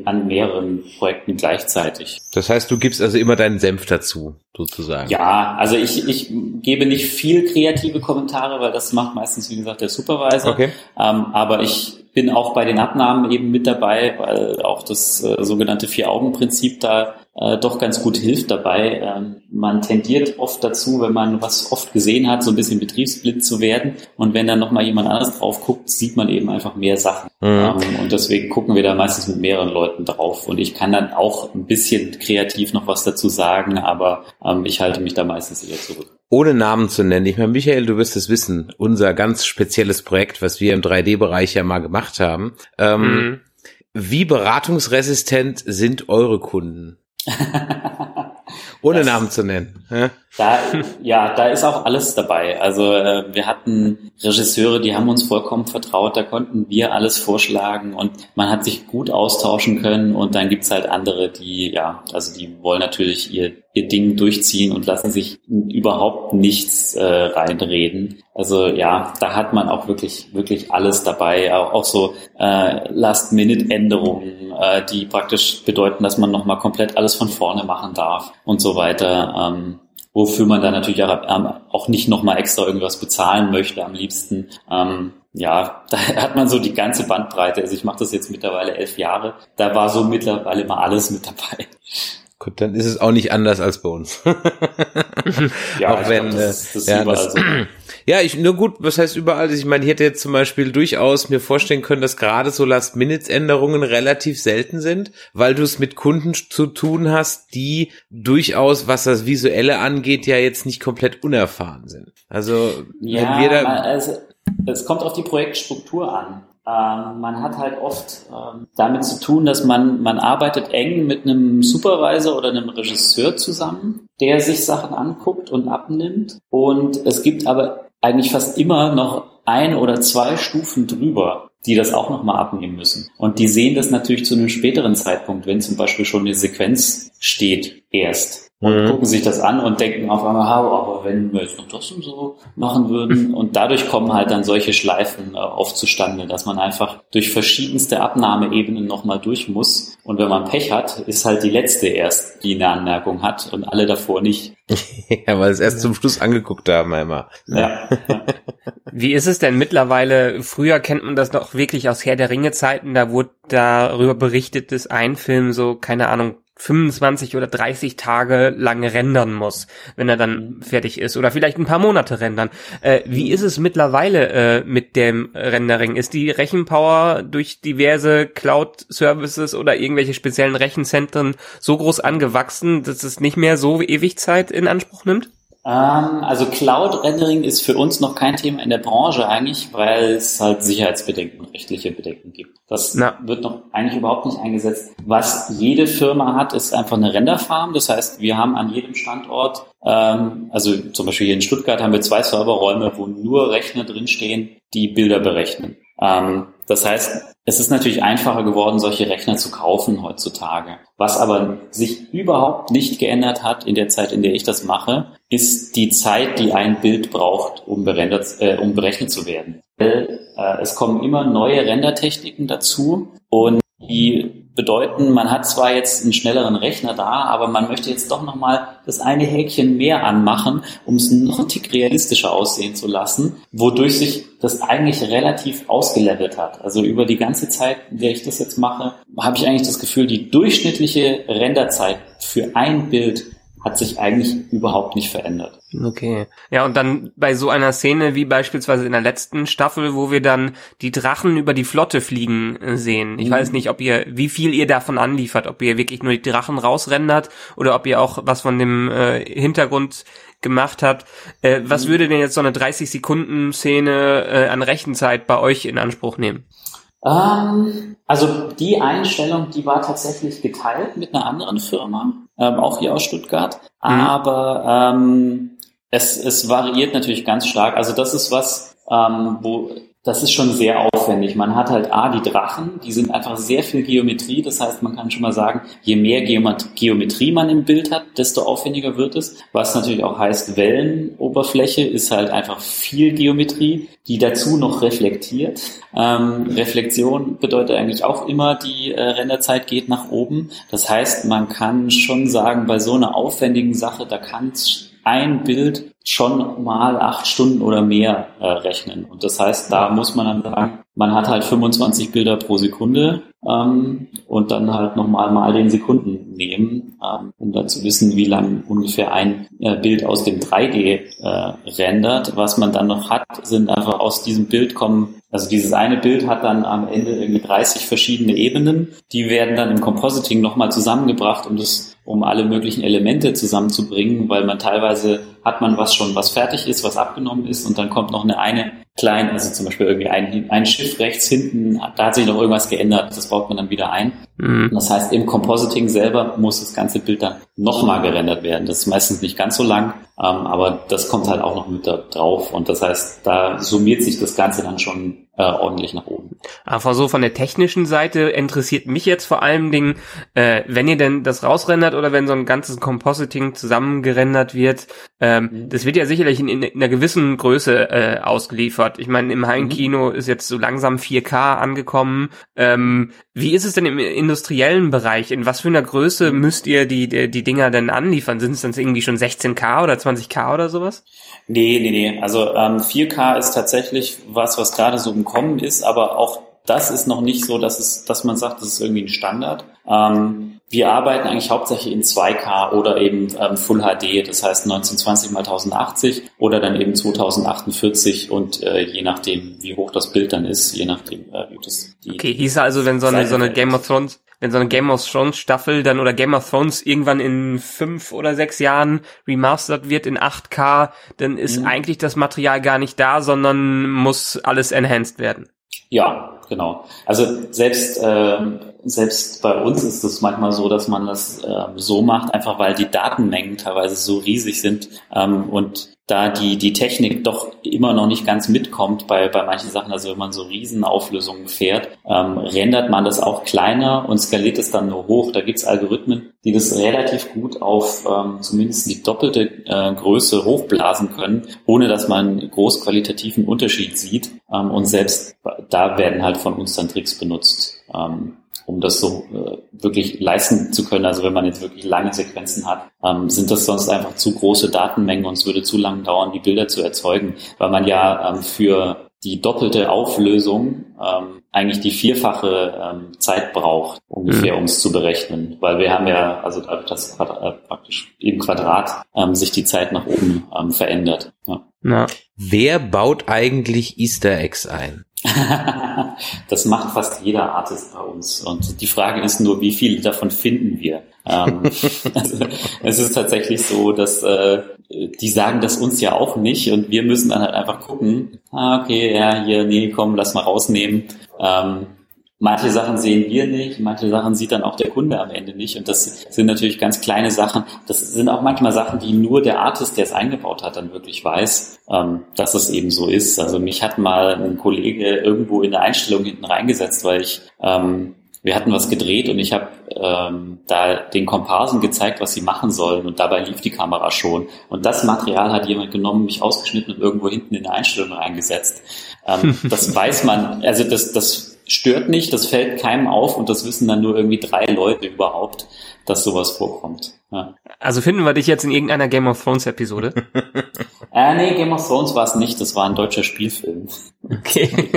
an mehreren Projekten gleichzeitig. Das heißt, du gibst also immer deinen Senf dazu, sozusagen. Ja, also ich, ich gebe nicht viel kreative Kommentare, weil das macht meistens, wie gesagt, der Supervisor. Okay. Ähm, aber ich bin auch bei den Abnahmen eben mit dabei, weil auch das äh, sogenannte Vier-Augen-Prinzip da äh, doch ganz gut hilft dabei. Ähm, man tendiert oft dazu, wenn man was oft gesehen hat, so ein bisschen betriebsblind zu werden. Und wenn dann nochmal jemand anderes drauf guckt, sieht man eben einfach mehr Sachen. Mhm. Ähm, und deswegen gucken wir da meistens mit mehreren Leuten drauf. Und ich kann dann auch ein bisschen kreativ noch was dazu sagen, aber ähm, ich halte mich da meistens eher zurück ohne Namen zu nennen, ich meine, Michael, du wirst es wissen, unser ganz spezielles Projekt, was wir im 3D-Bereich ja mal gemacht haben. Ähm, mhm. Wie beratungsresistent sind eure Kunden? Ohne das, Namen zu nennen. Ja? Da, ja, da ist auch alles dabei. Also äh, wir hatten Regisseure, die haben uns vollkommen vertraut, da konnten wir alles vorschlagen und man hat sich gut austauschen können und dann gibt's halt andere, die, ja, also die wollen natürlich ihr, ihr Ding durchziehen und lassen sich überhaupt nichts äh, reinreden. Also ja, da hat man auch wirklich, wirklich alles dabei, auch, auch so äh, Last-Minute-Änderungen, äh, die praktisch bedeuten, dass man nochmal komplett alles von vorne machen darf und so weiter. Ähm, wofür man dann natürlich auch, ähm, auch nicht nochmal extra irgendwas bezahlen möchte am liebsten. Ähm, ja, da hat man so die ganze Bandbreite. Also ich mache das jetzt mittlerweile elf Jahre. Da war so mittlerweile mal alles mit dabei. Gut, dann ist es auch nicht anders als bei uns. ja, auch wenn, glaub, das, das ja, das, so. ja, ich, nur gut, was heißt überall? Ich meine, ich hätte jetzt zum Beispiel durchaus mir vorstellen können, dass gerade so Last-Minutes-Änderungen relativ selten sind, weil du es mit Kunden zu tun hast, die durchaus, was das Visuelle angeht, ja jetzt nicht komplett unerfahren sind. Also, ja, wenn wir da. Also, es kommt auf die Projektstruktur an. Ähm, man hat halt oft ähm, damit zu tun, dass man, man arbeitet eng mit einem Supervisor oder einem Regisseur zusammen, der sich Sachen anguckt und abnimmt. Und es gibt aber eigentlich fast immer noch ein oder zwei Stufen drüber, die das auch nochmal abnehmen müssen. Und die sehen das natürlich zu einem späteren Zeitpunkt, wenn zum Beispiel schon eine Sequenz steht, erst und mhm. gucken sich das an und denken auf einmal, aber wenn wir jetzt noch das und so machen würden und dadurch kommen halt dann solche Schleifen äh, oft zustande, dass man einfach durch verschiedenste Abnahmeebenen nochmal durch muss und wenn man Pech hat, ist halt die letzte erst, die eine Anmerkung hat und alle davor nicht. ja, weil es erst zum Schluss angeguckt haben einmal. Ja. Wie ist es denn mittlerweile? Früher kennt man das noch wirklich aus Herr der Ringe Zeiten, da wurde darüber berichtet, dass ein Film so, keine Ahnung, 25 oder 30 Tage lang rendern muss, wenn er dann mhm. fertig ist oder vielleicht ein paar Monate rendern. Äh, wie ist es mittlerweile äh, mit dem Rendering? Ist die Rechenpower durch diverse Cloud-Services oder irgendwelche speziellen Rechenzentren so groß angewachsen, dass es nicht mehr so ewig Zeit in Anspruch nimmt? Ähm, also Cloud-Rendering ist für uns noch kein Thema in der Branche eigentlich, weil es halt Sicherheitsbedenken, rechtliche Bedenken gibt. Das Na. wird noch eigentlich überhaupt nicht eingesetzt. Was jede Firma hat, ist einfach eine Renderfarm. Das heißt, wir haben an jedem Standort, ähm, also zum Beispiel hier in Stuttgart haben wir zwei Serverräume, wo nur Rechner drinstehen, die Bilder berechnen. Ähm, das heißt, es ist natürlich einfacher geworden, solche Rechner zu kaufen heutzutage. Was aber sich überhaupt nicht geändert hat in der Zeit, in der ich das mache, ist die Zeit, die ein Bild braucht, um, äh, um berechnet zu werden. Äh, es kommen immer neue Rendertechniken dazu und die bedeuten, man hat zwar jetzt einen schnelleren Rechner da, aber man möchte jetzt doch nochmal das eine Häkchen mehr anmachen, um es noch ein Tick realistischer aussehen zu lassen, wodurch sich das eigentlich relativ ausgelevelt hat. Also über die ganze Zeit, in der ich das jetzt mache, habe ich eigentlich das Gefühl, die durchschnittliche Renderzeit für ein Bild hat sich eigentlich überhaupt nicht verändert. Okay. Ja, und dann bei so einer Szene wie beispielsweise in der letzten Staffel, wo wir dann die Drachen über die Flotte fliegen äh, sehen. Ich mhm. weiß nicht, ob ihr, wie viel ihr davon anliefert, ob ihr wirklich nur die Drachen rausrendert oder ob ihr auch was von dem äh, Hintergrund gemacht habt. Äh, was mhm. würde denn jetzt so eine 30 Sekunden Szene äh, an Rechenzeit bei euch in Anspruch nehmen? Ähm, also die Einstellung, die war tatsächlich geteilt mit einer anderen Firma, ähm, auch hier aus Stuttgart. Mhm. Aber ähm, es, es variiert natürlich ganz stark. Also das ist was, ähm, wo das ist schon sehr aufwendig. Man hat halt A, die Drachen, die sind einfach sehr viel Geometrie. Das heißt, man kann schon mal sagen, je mehr Geometrie man im Bild hat, desto aufwendiger wird es. Was natürlich auch heißt, Wellenoberfläche ist halt einfach viel Geometrie, die dazu noch reflektiert. Ähm, Reflexion bedeutet eigentlich auch immer, die äh, Renderzeit geht nach oben. Das heißt, man kann schon sagen, bei so einer aufwendigen Sache, da kann ein Bild schon mal acht Stunden oder mehr äh, rechnen. Und das heißt, da muss man dann sagen, man hat halt 25 Bilder pro Sekunde ähm, und dann halt nochmal mal den Sekunden nehmen, ähm, um dann zu wissen, wie lang ungefähr ein äh, Bild aus dem 3D äh, rendert. Was man dann noch hat, sind einfach aus diesem Bild kommen, also dieses eine Bild hat dann am Ende irgendwie 30 verschiedene Ebenen, die werden dann im Compositing nochmal zusammengebracht, um das um alle möglichen Elemente zusammenzubringen, weil man teilweise hat man was schon, was fertig ist, was abgenommen ist und dann kommt noch eine eine kleine, also zum Beispiel irgendwie ein, ein Schiff rechts hinten, da hat sich noch irgendwas geändert, das baut man dann wieder ein. Mhm. Das heißt, im Compositing selber muss das ganze Bild dann nochmal gerendert werden. Das ist meistens nicht ganz so lang, ähm, aber das kommt halt auch noch mit da drauf und das heißt, da summiert sich das Ganze dann schon äh, ordentlich nach oben. Aber so von der technischen Seite interessiert mich jetzt vor allen Dingen, äh, wenn ihr denn das rausrendert oder wenn so ein ganzes Compositing zusammengerendert wird, ähm, mhm. das wird ja sicherlich in, in, in einer gewissen Größe äh, ausgeliefert. Ich meine, im Heimkino mhm. ist jetzt so langsam 4K angekommen. Ähm, wie ist es denn im industriellen Bereich? In was für einer Größe mhm. müsst ihr die, die, die Dinger denn anliefern? Sind es dann irgendwie schon 16K oder 20K oder sowas? Nee, nee, nee. Also ähm, 4K ist tatsächlich was, was gerade so im Kommen ist, aber auch das ist noch nicht so, dass es, dass man sagt, das ist irgendwie ein Standard. Ähm, wir arbeiten eigentlich hauptsächlich in 2K oder eben ähm, Full HD, das heißt 1920 mal 1080 oder dann eben 2048 und äh, je nachdem, wie hoch das Bild dann ist, je nachdem, äh, wie das die Okay, hieß also, wenn so eine, so eine Game of Thrones wenn so eine Game of Thrones Staffel dann oder Game of Thrones irgendwann in fünf oder sechs Jahren remastert wird in 8K, dann ist mhm. eigentlich das Material gar nicht da, sondern muss alles enhanced werden. Ja, genau. Also selbst äh, selbst bei uns ist es manchmal so, dass man das äh, so macht, einfach weil die Datenmengen teilweise so riesig sind ähm, und da die, die Technik doch immer noch nicht ganz mitkommt bei, bei manchen Sachen, also wenn man so Riesenauflösungen fährt, ähm, rendert man das auch kleiner und skaliert es dann nur hoch. Da gibt's Algorithmen, die das relativ gut auf ähm, zumindest die doppelte äh, Größe hochblasen können, ohne dass man groß qualitativen Unterschied sieht. Ähm, und selbst da werden halt von uns dann Tricks benutzt. Ähm, um das so äh, wirklich leisten zu können. Also wenn man jetzt wirklich lange Sequenzen hat, ähm, sind das sonst einfach zu große Datenmengen und es würde zu lange dauern, die Bilder zu erzeugen, weil man ja ähm, für die doppelte Auflösung ähm, eigentlich die vierfache ähm, Zeit braucht, ungefähr, mhm. um es zu berechnen. Weil wir haben ja, also das Quadrat, äh, praktisch im Quadrat ähm, sich die Zeit nach oben ähm, verändert. Ja. Ja. Wer baut eigentlich Easter Eggs ein? das macht fast jeder Artist bei uns. Und die Frage ist nur, wie viele davon finden wir? ähm, also, es ist tatsächlich so, dass äh, die sagen das uns ja auch nicht und wir müssen dann halt einfach gucken, ah, okay, ja, hier, nee, komm, lass mal rausnehmen. Ähm, Manche Sachen sehen wir nicht, manche Sachen sieht dann auch der Kunde am Ende nicht. Und das sind natürlich ganz kleine Sachen. Das sind auch manchmal Sachen, die nur der Artist, der es eingebaut hat, dann wirklich weiß, ähm, dass es eben so ist. Also mich hat mal ein Kollege irgendwo in der Einstellung hinten reingesetzt, weil ich ähm, wir hatten was gedreht und ich habe ähm, da den Komparsen gezeigt, was sie machen sollen und dabei lief die Kamera schon. Und das Material hat jemand genommen, mich ausgeschnitten und irgendwo hinten in der Einstellung reingesetzt. Ähm, das weiß man, also das, das stört nicht, das fällt keinem auf und das wissen dann nur irgendwie drei Leute überhaupt, dass sowas vorkommt. Ja. Also finden wir dich jetzt in irgendeiner Game of Thrones Episode? äh, nee, Game of Thrones war es nicht, das war ein deutscher Spielfilm. Okay.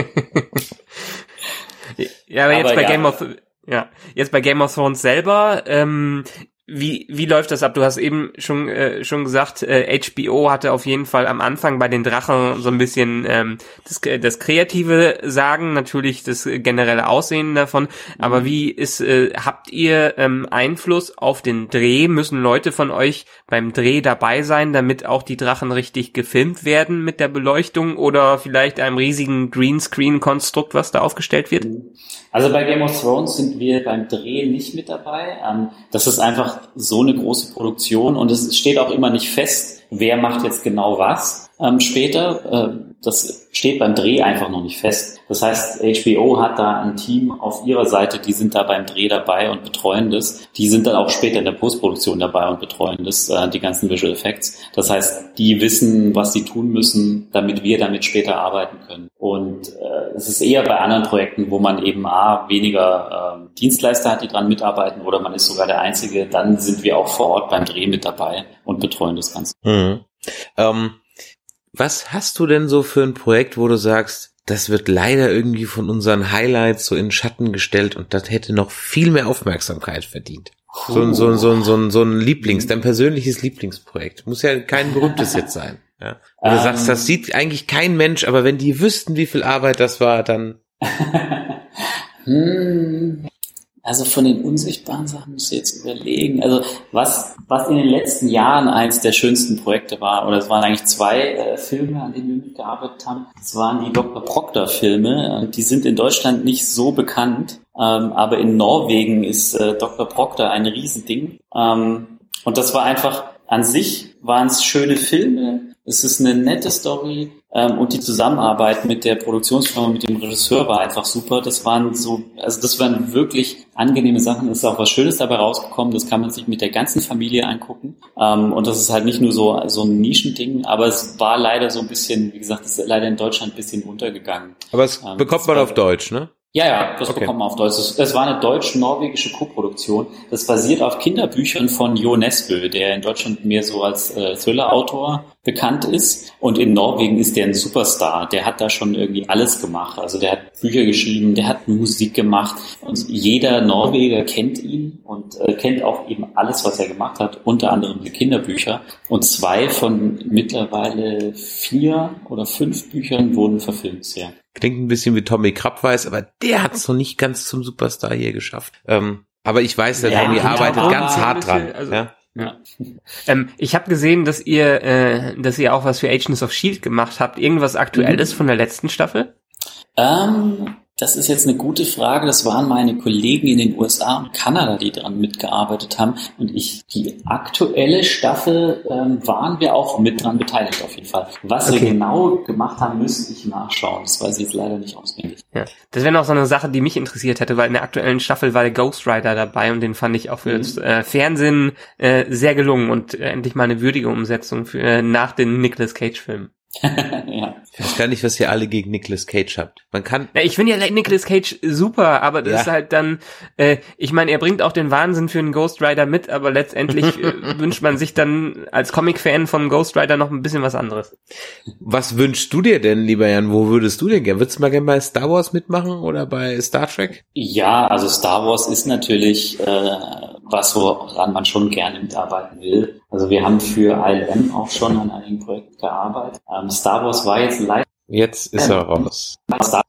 ja, aber jetzt aber bei ja. Game of ja, jetzt bei Game of Thrones selber, ähm, wie, wie läuft das ab? Du hast eben schon, äh, schon gesagt, äh, HBO hatte auf jeden Fall am Anfang bei den Drachen so ein bisschen ähm, das, das kreative Sagen, natürlich das generelle Aussehen davon. Aber mhm. wie ist, äh, habt ihr ähm, Einfluss auf den Dreh? Müssen Leute von euch beim Dreh dabei sein, damit auch die Drachen richtig gefilmt werden mit der Beleuchtung oder vielleicht einem riesigen Greenscreen-Konstrukt, was da aufgestellt wird? Also bei Game of Thrones sind wir beim Dreh nicht mit dabei. Ähm, das ist einfach so eine große Produktion. Und es steht auch immer nicht fest, wer macht jetzt genau was ähm, später. Äh, das steht beim Dreh einfach noch nicht fest. Das heißt, HBO hat da ein Team auf ihrer Seite, die sind da beim Dreh dabei und betreuen das. Die sind dann auch später in der Postproduktion dabei und betreuen das, äh, die ganzen Visual Effects. Das heißt, die wissen, was sie tun müssen, damit wir damit später arbeiten können. Und äh, es ist eher bei anderen Projekten, wo man eben A, weniger äh, Dienstleister hat, die dran mitarbeiten, oder man ist sogar der Einzige, dann sind wir auch vor Ort beim Dreh mit dabei und betreuen das Ganze. Mhm. Ähm was hast du denn so für ein Projekt, wo du sagst, das wird leider irgendwie von unseren Highlights so in Schatten gestellt und das hätte noch viel mehr Aufmerksamkeit verdient? So ein, so ein, so ein, so ein, so ein Lieblings, dein persönliches Lieblingsprojekt. Muss ja kein berühmtes jetzt sein. Ja. Und du um, sagst, das sieht eigentlich kein Mensch, aber wenn die wüssten, wie viel Arbeit das war, dann. hm, also von den unsichtbaren Sachen muss ich jetzt überlegen. Also was, was in den letzten Jahren eins der schönsten Projekte war, oder es waren eigentlich zwei äh, Filme, an denen wir mitgearbeitet haben. Das waren die Dr. Proctor Filme. Die sind in Deutschland nicht so bekannt, ähm, aber in Norwegen ist äh, Dr. Proctor ein Riesending. Ähm, und das war einfach, an sich waren es schöne Filme, es ist eine nette Story ähm, und die Zusammenarbeit mit der Produktionsfirma, mit dem Regisseur war einfach super. Das waren so, also das waren wirklich angenehme Sachen. Es ist auch was Schönes dabei rausgekommen. Das kann man sich mit der ganzen Familie angucken. Ähm, und das ist halt nicht nur so so ein Nischending, aber es war leider so ein bisschen, wie gesagt, es ist leider in Deutschland ein bisschen untergegangen. Aber es ähm, bekommt man auf Deutsch, ne? Ja, ja, das okay. bekommt man auf Deutsch. Das, war eine deutsch-norwegische Co-Produktion. Das basiert auf Kinderbüchern von Jo Nesbø, der in Deutschland mehr so als äh, Thriller-Autor bekannt ist. Und in Norwegen ist der ein Superstar. Der hat da schon irgendwie alles gemacht. Also der hat Bücher geschrieben, der hat Musik gemacht. Und jeder Norweger kennt ihn und äh, kennt auch eben alles, was er gemacht hat, unter anderem die Kinderbücher. Und zwei von mittlerweile vier oder fünf Büchern wurden verfilmt bisher. Klingt ein bisschen wie Tommy Krabweis, aber der hat es noch nicht ganz zum Superstar hier geschafft. Ähm, aber ich weiß, der ja, Tommy arbeitet ganz hart dran. Also, ja. Ja. ähm, ich habe gesehen, dass ihr, äh, dass ihr auch was für Agents of Shield gemacht habt. Irgendwas Aktuelles mhm. von der letzten Staffel? Ähm, das ist jetzt eine gute Frage. Das waren meine Kollegen in den USA und Kanada, die daran mitgearbeitet haben. Und ich, die aktuelle Staffel ähm, waren wir auch mit dran beteiligt auf jeden Fall. Was Okay. wir genau gemacht haben, müsste ich nachschauen. Das weiß ich jetzt leider nicht auswendig. Ja. Das wäre noch so eine Sache, die mich interessiert hätte, weil in der aktuellen Staffel war der Ghost Rider dabei und den fand ich auch für das äh, Fernsehen äh, sehr gelungen und äh, endlich mal eine würdige Umsetzung für äh, nach den Nicolas Cage Filmen. weiß gar nicht, was ihr alle gegen Nicolas Cage habt. Man kann, Na, ich finde ja Nicolas Cage super, aber das Ja. ist halt dann, äh, ich meine, er bringt auch den Wahnsinn für einen Ghost Rider mit, aber letztendlich äh, wünscht man sich dann als Comic-Fan von Ghost Rider noch ein bisschen was anderes. was wünschst du dir denn, lieber Jan? Wo würdest du denn gerne? Würdest du mal gerne bei Star Wars mitmachen oder bei Star Trek? Ja, also Star Wars ist natürlich äh, was, woran man schon gerne mitarbeiten will. Also wir haben für ILM auch schon an einigen Projekten gearbeitet. Ähm, Star Wars war jetzt leider Jetzt ist er raus. Star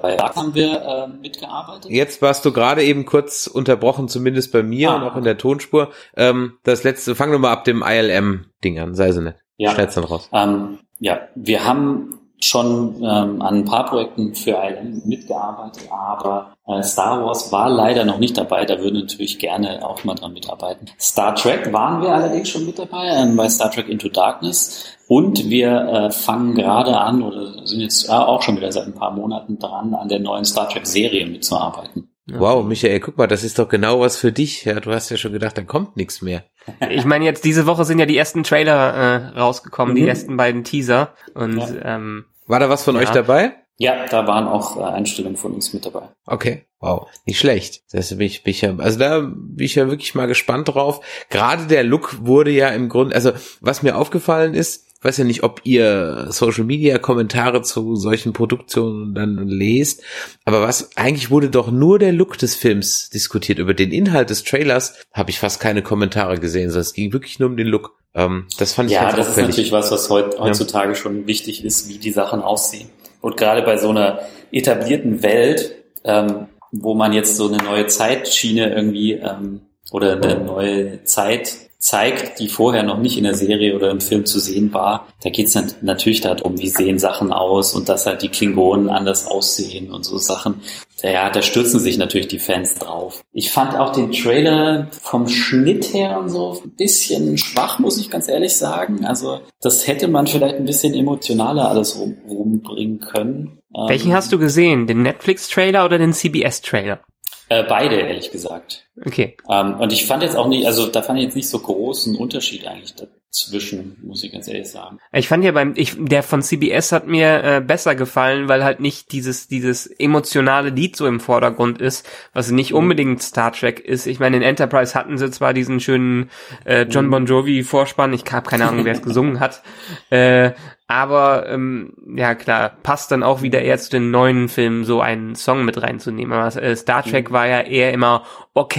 bei Dark haben wir äh, mitgearbeitet. Jetzt warst du gerade eben kurz unterbrochen, zumindest bei mir Ah. und auch in der Tonspur. Ähm, das letzte, fang doch mal ab dem ILM-Ding an, sei so nett. Ja. Schneid's dann raus. Ähm, ja, wir haben schon ähm, an ein paar Projekten für ILM mitgearbeitet, aber äh, Star Wars war leider noch nicht dabei. Da würden wir natürlich gerne auch mal dran mitarbeiten. Star Trek waren wir allerdings schon mit dabei, ähm, bei Star Trek Into Darkness. Und wir äh, fangen gerade an oder sind jetzt äh, auch schon wieder seit ein paar Monaten dran, an der neuen Star Trek Serie mitzuarbeiten. Wow, Michael, guck mal, das ist doch genau was für dich. Ja, du hast ja schon gedacht, da kommt nichts mehr. Ich meine, jetzt diese Woche sind ja die ersten Trailer äh, rausgekommen, die Mhm. ersten beiden Teaser und Ja. ähm, War da was von Ja. euch dabei? Ja, da waren auch äh, Einstellungen von uns mit dabei. Okay, wow, nicht schlecht. Das bin ich, bin ich ja, also da bin ich ja wirklich mal gespannt drauf. Gerade der Look wurde ja im Grunde, also was mir aufgefallen ist, weiß ja nicht, ob ihr Social Media Kommentare zu solchen Produktionen dann lest, aber was eigentlich wurde doch nur der Look des Films diskutiert. Über den Inhalt des Trailers habe ich fast keine Kommentare gesehen, sondern es ging wirklich nur um den Look. Ähm, das fand ich Ja, das ist auffällig. natürlich was, was heut, heutzutage schon wichtig ist, wie die Sachen aussehen. Und gerade bei so einer etablierten Welt, ähm, wo man jetzt so eine neue Zeitschiene irgendwie ähm, oder eine neue Zeit zeigt, die vorher noch nicht in der Serie oder im Film zu sehen war, da geht's dann natürlich darum, wie sehen Sachen aus und dass halt die Klingonen anders aussehen und so Sachen. Ja, da stürzen sich natürlich die Fans drauf. Ich fand auch den Trailer vom Schnitt her und so ein bisschen schwach, muss ich ganz ehrlich sagen. Also das hätte man vielleicht ein bisschen emotionaler alles rum, rumbringen können. Ähm, welchen hast du gesehen? Den Netflix-Trailer oder den CBS-Trailer? Äh, beide, ehrlich gesagt. Okay. Ähm, und ich fand jetzt auch nicht, also da fand ich jetzt nicht so großen Unterschied eigentlich dazwischen, muss ich ganz ehrlich sagen. Ich fand ja beim, ich, der von CBS hat mir äh, besser gefallen, weil halt nicht dieses, dieses emotionale Lied so im Vordergrund ist, was nicht unbedingt Star Trek ist. Ich meine, in Enterprise hatten sie zwar diesen schönen äh, John Bon Jovi Vorspann, ich habe keine Ahnung, wer es gesungen hat, äh, aber ähm, ja klar, passt dann auch wieder eher zu den neuen Filmen, so einen Song mit reinzunehmen. Aber äh, Star Trek war ja eher immer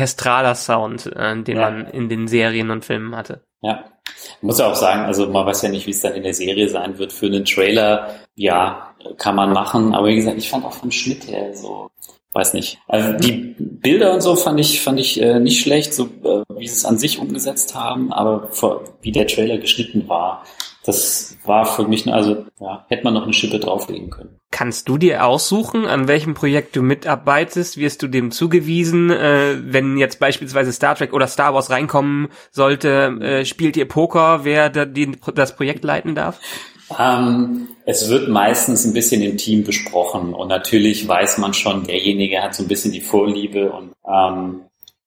orchestraler Sound, äh, den Ja. man in den Serien und Filmen hatte. Ja. Muss ja auch sagen, also man weiß ja nicht, wie es dann in der Serie sein wird. Für einen Trailer, ja, kann man machen. Aber wie gesagt, ich fand auch vom Schnitt her so, weiß nicht. Also die Bilder und so fand ich, fand ich äh, nicht schlecht, so äh, wie sie es an sich umgesetzt haben. Aber vor, wie der Trailer geschnitten war, das war für mich, also ja, hätte man noch eine Schippe drauflegen können. Kannst du dir aussuchen, an welchem Projekt du mitarbeitest? Wirst du dem zugewiesen? Äh, wenn jetzt beispielsweise Star Trek oder Star Wars reinkommen sollte, äh, spielt ihr Poker, wer da die, das Projekt leiten darf? Ähm, es wird meistens ein bisschen im Team besprochen und natürlich weiß man schon, derjenige hat so ein bisschen die Vorliebe und ähm,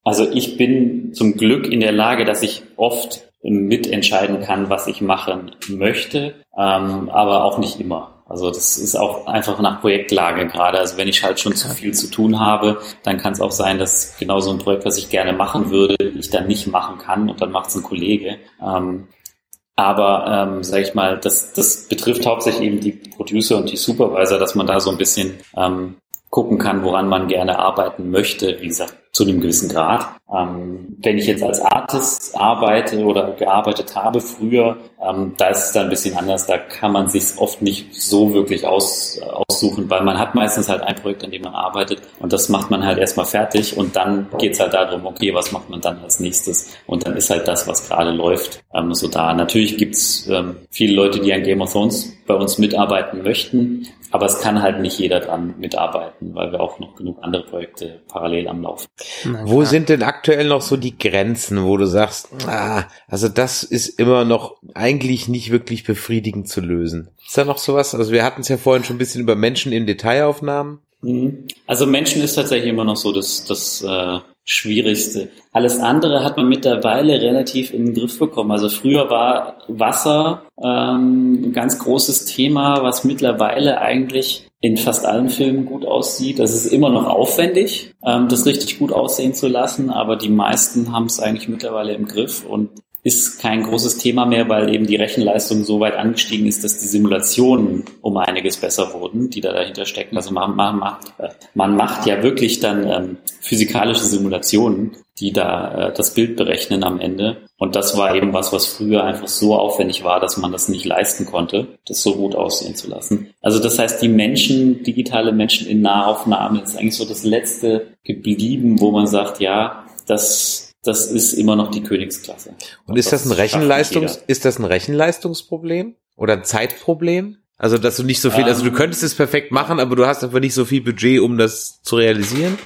also ich bin zum Glück in der Lage, dass ich oft mitentscheiden kann, was ich machen möchte, ähm, aber auch nicht immer. Also das ist auch einfach nach Projektlage gerade. Also wenn ich halt schon zu viel zu tun habe, dann kann es auch sein, dass genau so ein Projekt, was ich gerne machen würde, ich dann nicht machen kann und dann macht es ein Kollege. Ähm, aber ähm, sage ich mal, das, das betrifft hauptsächlich eben die Producer und die Supervisor, dass man da so ein bisschen ähm, gucken kann, woran man gerne arbeiten möchte, wie gesagt, zu einem gewissen Grad. Ähm, wenn ich jetzt als Artist arbeite oder gearbeitet habe früher, ähm, da ist es dann ein bisschen anders. Da kann man sich oft nicht so wirklich aus, aussuchen, weil man hat meistens halt ein Projekt, an dem man arbeitet und das macht man halt erstmal fertig und dann geht's halt darum, okay, was macht man dann als nächstes? Und dann ist halt das, was gerade läuft, ähm, so da. Natürlich gibt's ähm, viele Leute, die an Game of Thrones bei uns mitarbeiten möchten. Aber es kann halt nicht jeder dran mitarbeiten, weil wir auch noch genug andere Projekte parallel am Laufen. Wo sind denn aktuell noch so die Grenzen, wo du sagst, ah, also das ist immer noch eigentlich nicht wirklich befriedigend zu lösen? Ist da noch sowas? Also wir hatten es ja vorhin schon ein bisschen über Menschen in Detailaufnahmen. Mhm. Also Menschen ist tatsächlich immer noch so das, das äh, Schwierigste. Alles andere hat man mittlerweile relativ in den Griff bekommen. Also früher war Wasser ähm, ein ganz großes Thema, was mittlerweile eigentlich in fast allen Filmen gut aussieht. Das ist immer noch aufwendig, ähm, das richtig gut aussehen zu lassen, aber die meisten haben es eigentlich mittlerweile im Griff und ist kein großes Thema mehr, weil eben die Rechenleistung so weit angestiegen ist, dass die Simulationen um einiges besser wurden, die da dahinter stecken. Also man, man, macht, man macht ja wirklich dann ähm, physikalische Simulationen, die da äh, das Bild berechnen am Ende. Und das war eben was, was früher einfach so aufwendig war, dass man das nicht leisten konnte, das so gut aussehen zu lassen. Also das heißt, die Menschen, digitale Menschen in Nahaufnahme ist eigentlich so das letzte geblieben, wo man sagt, ja, das das ist immer noch die Königsklasse. Und ist das, das ein Rechenleistungs, ist das ein Rechenleistungsproblem oder ein Zeitproblem? Also, dass du nicht so viel, ähm, also du ähm. könntest es perfekt machen, aber du hast einfach nicht so viel Budget, um das zu realisieren?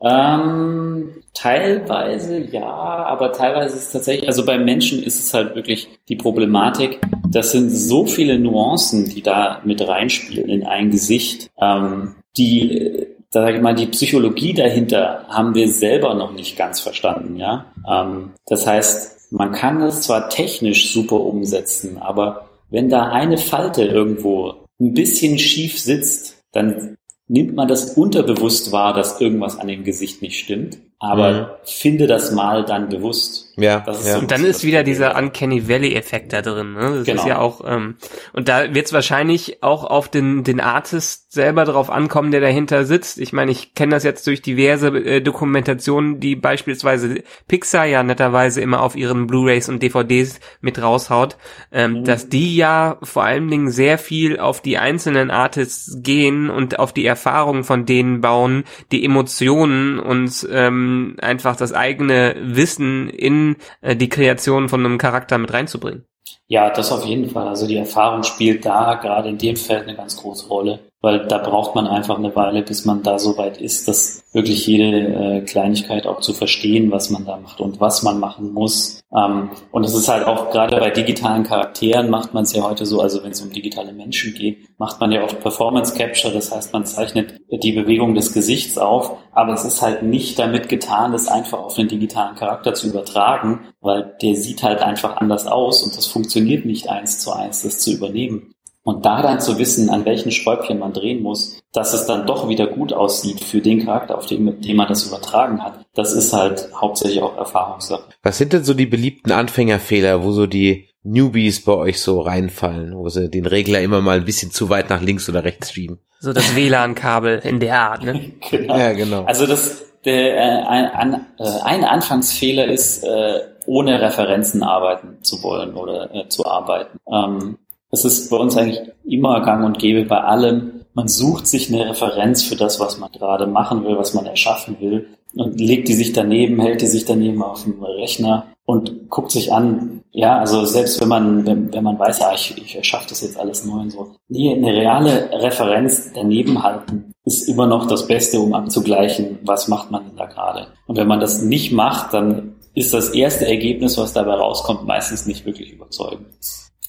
Ähm, teilweise ja, aber teilweise ist es tatsächlich, also bei Menschen ist es halt wirklich die Problematik, das sind so viele Nuancen, die da mit reinspielen in ein Gesicht, ähm, die sage ich mal, die Psychologie dahinter haben wir selber noch nicht ganz verstanden, ja. Ähm, das heißt, man kann es zwar technisch super umsetzen, aber wenn da eine Falte irgendwo ein bisschen schief sitzt, dann nimmt man das unterbewusst wahr, dass irgendwas an dem Gesicht nicht stimmt aber mhm. finde das mal dann bewusst. Ja, ja. So und dann ist wieder dieser Uncanny Valley-Effekt da drin. Ne? Das genau. ist ja auch ähm, und da wird es wahrscheinlich auch auf den den Artist selber drauf ankommen, der dahinter sitzt. Ich meine, ich kenne das jetzt durch diverse äh, Dokumentationen, die beispielsweise Pixar ja netterweise immer auf ihren Blu-rays und DVDs mit raushaut, ähm, mhm. dass die ja vor allen Dingen sehr viel auf die einzelnen Artists gehen und auf die Erfahrungen von denen bauen, die Emotionen und ähm, einfach das eigene Wissen in äh, die Kreation von einem Charakter mit reinzubringen. Ja, das auf jeden Fall. Also die Erfahrung spielt da gerade in dem Feld eine ganz große Rolle weil da braucht man einfach eine Weile, bis man da so weit ist, dass wirklich jede äh, Kleinigkeit auch zu verstehen, was man da macht und was man machen muss. Ähm, und es ist halt auch gerade bei digitalen Charakteren macht man es ja heute so, also wenn es um digitale Menschen geht, macht man ja oft Performance Capture, das heißt, man zeichnet die Bewegung des Gesichts auf, aber es ist halt nicht damit getan, das einfach auf den digitalen Charakter zu übertragen, weil der sieht halt einfach anders aus und das funktioniert nicht eins zu eins, das zu übernehmen. Und da dann zu wissen, an welchen Schräubchen man drehen muss, dass es dann doch wieder gut aussieht für den Charakter, auf den, den man das übertragen hat, das ist halt hauptsächlich auch Erfahrungssache. Was sind denn so die beliebten Anfängerfehler, wo so die Newbies bei euch so reinfallen, wo sie den Regler immer mal ein bisschen zu weit nach links oder rechts schieben? So das WLAN-Kabel in der Art, ne? genau. Ja, genau. Also das, der, äh, ein, äh, ein Anfangsfehler ist, äh, ohne Referenzen arbeiten zu wollen oder äh, zu arbeiten. Ähm, es ist bei uns eigentlich immer gang und gäbe bei allem. Man sucht sich eine Referenz für das, was man gerade machen will, was man erschaffen will und legt die sich daneben, hält die sich daneben auf dem Rechner und guckt sich an, ja, also selbst wenn man, wenn, wenn man weiß, ja, ich, ich erschaffe das jetzt alles neu und so. Nee, eine reale Referenz daneben halten ist immer noch das Beste, um abzugleichen, was macht man denn da gerade. Und wenn man das nicht macht, dann ist das erste Ergebnis, was dabei rauskommt, meistens nicht wirklich überzeugend.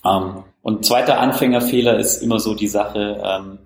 Ähm, und zweiter Anfängerfehler ist immer so die Sache, ähm,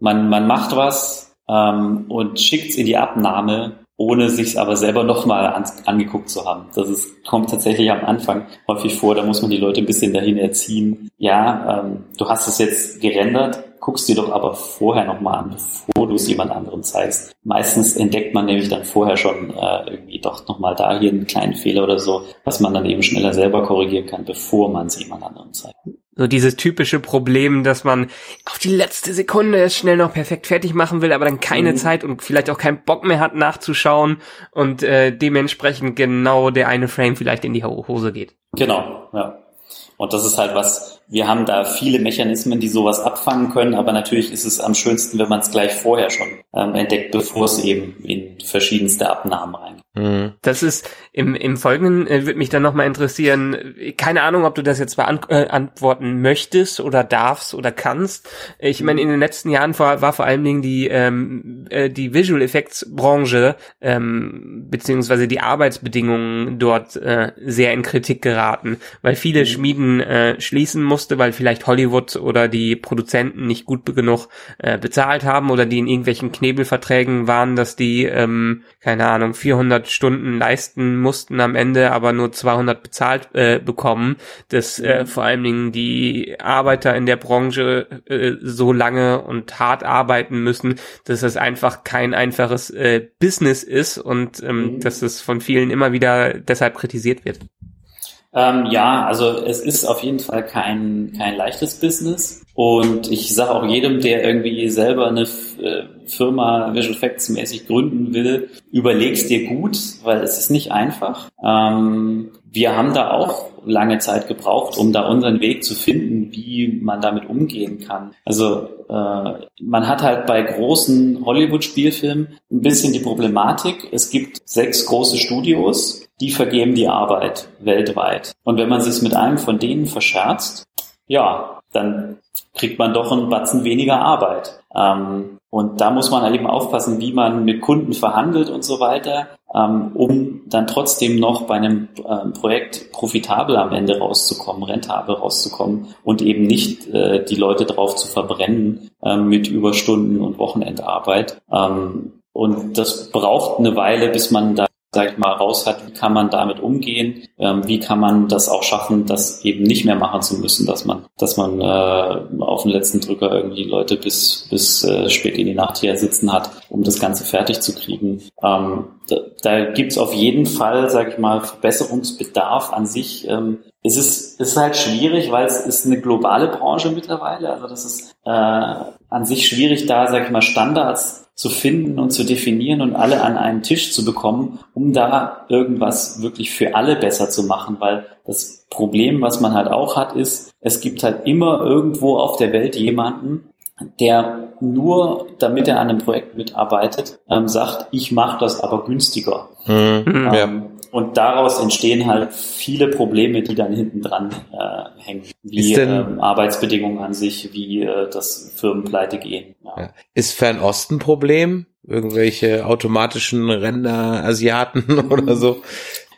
man, man macht was ähm, und schickt es in die Abnahme, ohne sich aber selber nochmal an, angeguckt zu haben. Das ist, kommt tatsächlich am Anfang häufig vor, da muss man die Leute ein bisschen dahin erziehen. Ja, ähm, du hast es jetzt gerendert, guckst dir doch aber vorher nochmal an, bevor du es jemand anderem zeigst. Meistens entdeckt man nämlich dann vorher schon äh, irgendwie doch nochmal da hier einen kleinen Fehler oder so, was man dann eben schneller selber korrigieren kann, bevor man es jemand anderem zeigt. So dieses typische Problem, dass man auf die letzte Sekunde es schnell noch perfekt fertig machen will, aber dann keine mhm. Zeit und vielleicht auch keinen Bock mehr hat nachzuschauen und äh, dementsprechend genau der eine Frame vielleicht in die Hose geht. Genau, ja. Und das ist halt was, wir haben da viele Mechanismen, die sowas abfangen können, aber natürlich ist es am schönsten, wenn man es gleich vorher schon ähm, entdeckt, bevor es eben in verschiedenste Abnahmen reingeht. Mhm. Das ist im, im Folgenden äh, würde mich dann nochmal interessieren, keine Ahnung, ob du das jetzt beantworten äh, möchtest oder darfst oder kannst. Ich meine, in den letzten Jahren war, war vor allen Dingen die, ähm, äh, die Visual Effects Branche ähm, beziehungsweise die Arbeitsbedingungen dort äh, sehr in Kritik geraten, weil viele mhm. Schmieden äh, schließen musste, weil vielleicht Hollywood oder die Produzenten nicht gut genug äh, bezahlt haben oder die in irgendwelchen Knebelverträgen waren, dass die, ähm, keine Ahnung, 400 Stunden leisten mussten am Ende, aber nur 200 bezahlt äh, bekommen, dass äh, mhm. vor allen Dingen die Arbeiter in der Branche äh, so lange und hart arbeiten müssen, dass das einfach kein einfaches äh, Business ist und ähm, mhm. dass es von vielen immer wieder deshalb kritisiert wird. Ähm, ja, also es ist auf jeden Fall kein, kein leichtes Business. Und ich sage auch jedem, der irgendwie selber eine äh, Firma Visual Effects mäßig gründen will, überleg's dir gut, weil es ist nicht einfach. Ähm, wir haben da auch lange Zeit gebraucht, um da unseren Weg zu finden, wie man damit umgehen kann. Also äh, man hat halt bei großen Hollywood-Spielfilmen ein bisschen die Problematik, es gibt sechs große Studios, die vergeben die Arbeit weltweit. Und wenn man sich mit einem von denen verscherzt, ja, dann kriegt man doch einen Batzen weniger Arbeit. Ähm, und da muss man halt eben aufpassen, wie man mit Kunden verhandelt und so weiter, um dann trotzdem noch bei einem äh, Projekt profitabel am Ende rauszukommen, rentabel rauszukommen und eben nicht äh, die Leute drauf zu verbrennen äh, mit Überstunden und Wochenendarbeit. Ähm, und das braucht eine Weile, bis man da sag ich mal, raus hat, wie kann man damit umgehen, ähm, wie kann man das auch schaffen, das eben nicht mehr machen zu müssen, dass man, dass man äh, auf den letzten Drücker irgendwie Leute bis, bis äh, spät in die Nacht hier sitzen hat, um das Ganze fertig zu kriegen. Ähm, da da gibt es auf jeden Fall, sag ich mal, Verbesserungsbedarf an sich. Ähm, es ist, es ist halt schwierig, weil es ist eine globale Branche mittlerweile. Also das ist äh, an sich schwierig, da, sag ich mal, Standards zu finden und zu definieren und alle an einen Tisch zu bekommen, um da irgendwas wirklich für alle besser zu machen, weil das Problem, was man halt auch hat, ist, es gibt halt immer irgendwo auf der Welt jemanden, der nur, damit er an einem Projekt mitarbeitet, ähm, sagt, ich mache das aber günstiger. Mhm, ähm, ja. Und daraus entstehen halt viele Probleme, die dann hinten dran äh, hängen, wie ähm, Arbeitsbedingungen an sich, wie äh, das Firmen pleite gehen. Ja. Ist Fernosten Problem? Irgendwelche automatischen Ränder Asiaten oder so?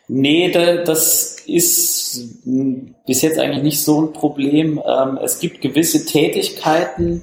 Nee, das ist bis jetzt eigentlich nicht so ein Problem. Ähm, es gibt gewisse Tätigkeiten,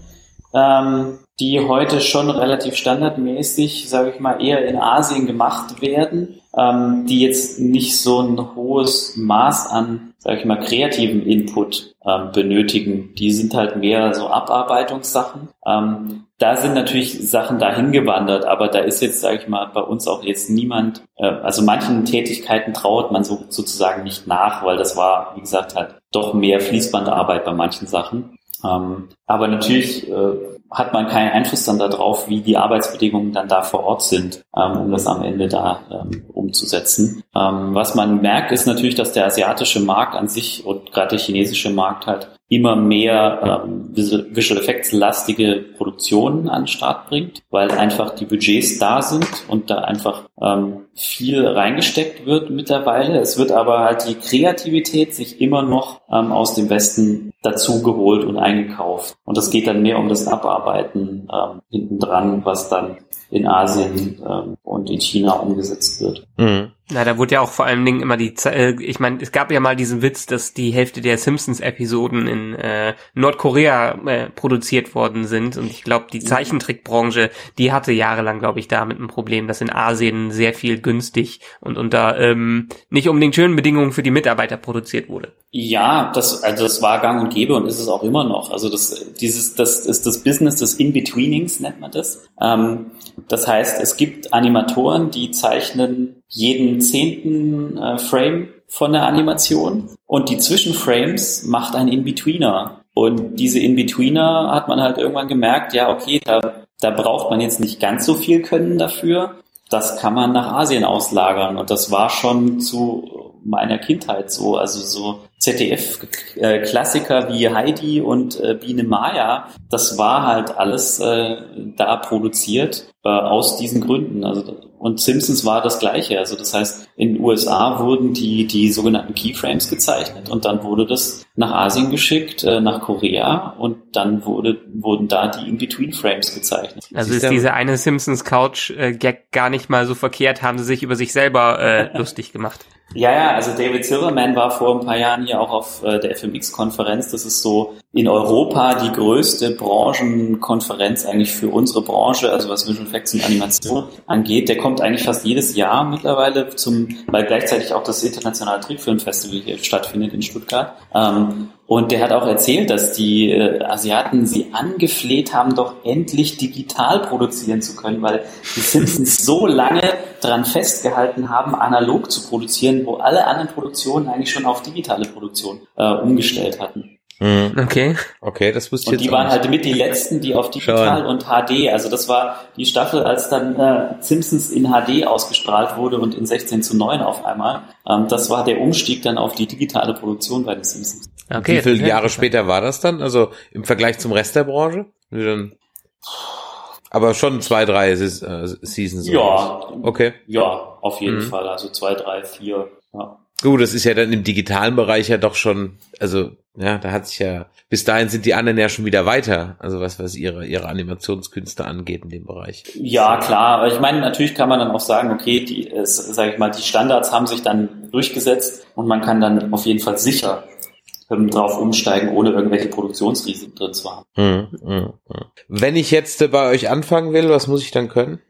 ähm, die heute schon relativ standardmäßig, sage ich mal, eher in Asien gemacht werden, ähm, die jetzt nicht so ein hohes Maß an, sage ich mal, kreativen Input ähm, benötigen. Die sind halt mehr so Abarbeitungssachen. Ähm, da sind natürlich Sachen dahin gewandert, aber da ist jetzt, sage ich mal, bei uns auch jetzt niemand, äh, also manchen Tätigkeiten traut man so, sozusagen nicht nach, weil das war, wie gesagt, halt doch mehr Fließbandarbeit bei manchen Sachen. Ähm, aber natürlich äh, hat man keinen Einfluss dann darauf, wie die Arbeitsbedingungen dann da vor Ort sind, ähm, um das am Ende da ähm, umzusetzen. Ähm, was man merkt, ist natürlich, dass der asiatische Markt an sich und gerade der chinesische Markt halt immer mehr ähm, Visual Effects lastige Produktionen an den Start bringt, weil einfach die Budgets da sind und da einfach ähm, viel reingesteckt wird mittlerweile. Es wird aber halt die Kreativität sich immer noch ähm, aus dem Westen dazu geholt und eingekauft. Und das geht dann mehr um das Abarbeiten ähm, hinten dran, was dann in Asien ähm, und in China umgesetzt wird. Mhm. Na, da wurde ja auch vor allen Dingen immer die, äh, ich meine, es gab ja mal diesen Witz, dass die Hälfte der Simpsons-Episoden in äh, Nordkorea äh, produziert worden sind und ich glaube, die Zeichentrickbranche, die hatte jahrelang, glaube ich, damit ein Problem, dass in Asien sehr viel günstig und unter ähm, nicht unbedingt schönen Bedingungen für die Mitarbeiter produziert wurde. Ja, das, also das war gang und gäbe und ist es auch immer noch. Also das, dieses, das ist das Business des In-Betweenings, nennt man das. Ähm, das heißt, es gibt Animatoren, die zeichnen jeden zehnten äh, Frame von der Animation und die Zwischenframes macht ein In-Betweener. Und diese In-Betweener hat man halt irgendwann gemerkt, ja, okay, da, da braucht man jetzt nicht ganz so viel Können dafür. Das kann man nach Asien auslagern. Und das war schon zu meiner Kindheit so. Also so ZDF-Klassiker wie Heidi und äh, Biene Maya, das war halt alles äh, da produziert äh, aus diesen Gründen. Also und Simpsons war das gleiche. Also das heißt, in den USA wurden die, die sogenannten Keyframes gezeichnet und dann wurde das nach Asien geschickt, äh, nach Korea und dann wurde, wurden da die In-Between-Frames gezeichnet. Also ist diese eine Simpsons Couch-Gag gar nicht mal so verkehrt, haben sie sich über sich selber äh, lustig gemacht. Ja, ja, also David Silverman war vor ein paar Jahren hier auch auf äh, der FMX-Konferenz. Das ist so in Europa die größte Branchenkonferenz eigentlich für unsere Branche, also was Visual Effects und Animation angeht. Der kommt eigentlich fast jedes Jahr mittlerweile zum, weil gleichzeitig auch das internationale Trickfilmfestival hier stattfindet in Stuttgart. Ähm, und der hat auch erzählt, dass die äh, Asiaten sie angefleht haben, doch endlich digital produzieren zu können, weil die Simpsons so lange dran festgehalten haben, analog zu produzieren, wo alle anderen Produktionen eigentlich schon auf digitale Produktion äh, umgestellt hatten. Mhm. Okay. Okay, das wusste ich Und jetzt die auch waren nicht. halt mit die letzten, die auf digital Schon. und HD, also das war die Staffel, als dann äh, Simpsons in HD ausgestrahlt wurde und in 16 zu 9 auf einmal. Ähm, das war der Umstieg dann auf die digitale Produktion bei den Simpsons. Okay. Wie viele. Jahre später war das dann? Also im Vergleich zum Rest der Branche? Aber schon zwei, drei äh, Seasons. Ja? Okay. ja, auf jeden Mhm. Fall. Also zwei, drei, vier. Ja. Gut, das ist ja dann im digitalen Bereich ja doch schon, also ja, da hat sich ja, bis dahin sind die anderen ja schon wieder weiter, also was, was ihre, ihre Animationskünste angeht in dem Bereich. Ja, klar. Aber ich meine, natürlich kann man dann auch sagen, okay, die, äh, sag ich mal, die Standards haben sich dann durchgesetzt und man kann dann auf jeden Fall sicher ähm, drauf umsteigen, ohne irgendwelche Produktionsrisiken drin zu haben. Mhm, mhm, mhm. Wenn ich jetzt bei euch anfangen will, was muss ich dann können?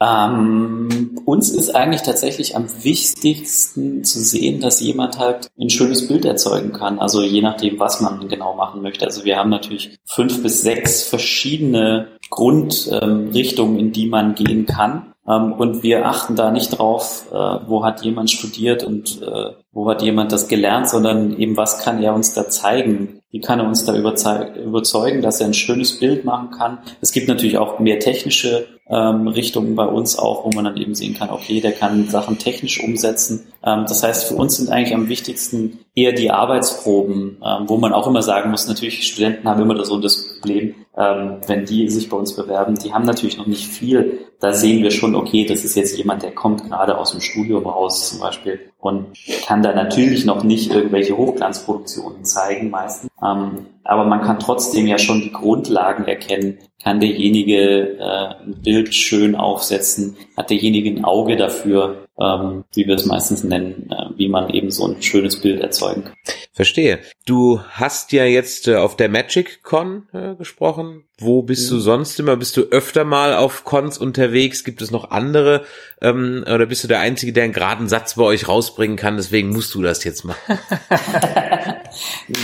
Ähm, uns ist eigentlich tatsächlich am wichtigsten zu sehen, dass jemand halt ein schönes Bild erzeugen kann. Also je nachdem, was man genau machen möchte. Also wir haben natürlich fünf bis sechs verschiedene Grundrichtungen, in die man gehen kann. Ähm, und wir achten da nicht drauf, äh, wo hat jemand studiert und äh, wo hat jemand das gelernt, sondern eben, was kann er uns da zeigen? Wie kann er uns da überzeu- überzeugen, dass er ein schönes Bild machen kann? Es gibt natürlich auch mehr technische ähm, Richtungen bei uns auch, wo man dann eben sehen kann, okay, der kann Sachen technisch umsetzen. Ähm, das heißt, für uns sind eigentlich am wichtigsten eher die Arbeitsproben, wo man auch immer sagen muss, natürlich, Studenten haben immer so das Problem, ähm, wenn die sich bei uns bewerben, die haben natürlich noch nicht viel. Da sehen wir schon, okay, das ist jetzt jemand, der kommt gerade aus dem Studium raus zum Beispiel und kann da natürlich noch nicht irgendwelche Hochglanzproduktionen zeigen meistens. Ähm, aber man kann trotzdem ja schon die Grundlagen erkennen. Kann derjenige äh, ein Bild schön aufsetzen? Hat derjenige ein Auge dafür, ähm, wie wir es meistens nennen, äh, wie man eben so ein schönes Bild erzeugen kann? Verstehe. Du hast ja jetzt äh, auf der Magic Con äh, gesprochen. Wo bist du sonst immer? Bist du öfter mal auf Cons unterwegs? Gibt es noch andere? Ähm, oder bist du der Einzige, der einen geraden Satz bei euch rausbringen kann? Deswegen musst du das jetzt machen.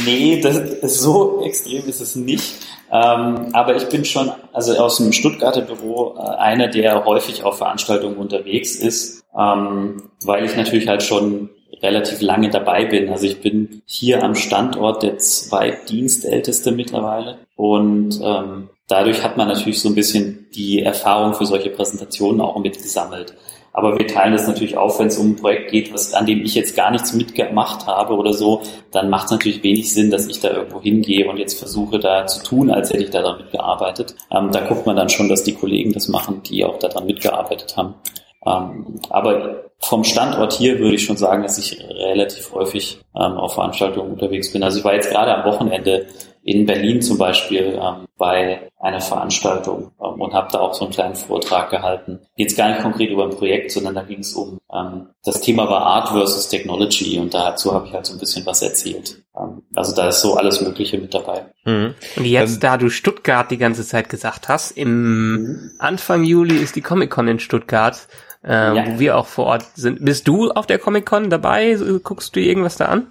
Nee, das, so extrem ist es nicht. Ähm, aber ich bin schon, also aus dem Stuttgarter Büro, äh, einer, der häufig auf Veranstaltungen unterwegs ist, ähm, weil ich natürlich halt schon relativ lange dabei bin. Also ich bin hier am Standort der zweitdienstälteste mittlerweile und ähm, dadurch hat man natürlich so ein bisschen die Erfahrung für solche Präsentationen auch mitgesammelt. Aber wir teilen das natürlich auf, wenn es um ein Projekt geht, was, an dem ich jetzt gar nichts mitgemacht habe oder so, dann macht es natürlich wenig Sinn, dass ich da irgendwo hingehe und jetzt versuche da zu tun, als hätte ich da dran mitgearbeitet. Ähm, da guckt man dann schon, dass die Kollegen das machen, die auch daran mitgearbeitet haben. Ähm, aber vom Standort hier würde ich schon sagen, dass ich relativ häufig ähm, auf Veranstaltungen unterwegs bin. Also ich war jetzt gerade am Wochenende in Berlin zum Beispiel ähm, bei einer Veranstaltung ähm, und habe da auch so einen kleinen Vortrag gehalten. Jetzt gar nicht konkret über ein Projekt, sondern da ging es um, ähm, das Thema war Art versus Technology und dazu habe ich halt so ein bisschen was erzählt. Ähm, also da ist so alles Mögliche mit dabei. Mhm. Und jetzt, da du Stuttgart die ganze Zeit gesagt hast, im Anfang Juli ist die Comic-Con in Stuttgart, äh, Ja. wo wir auch vor Ort sind. Bist du auf der Comic-Con dabei? Guckst du irgendwas da an?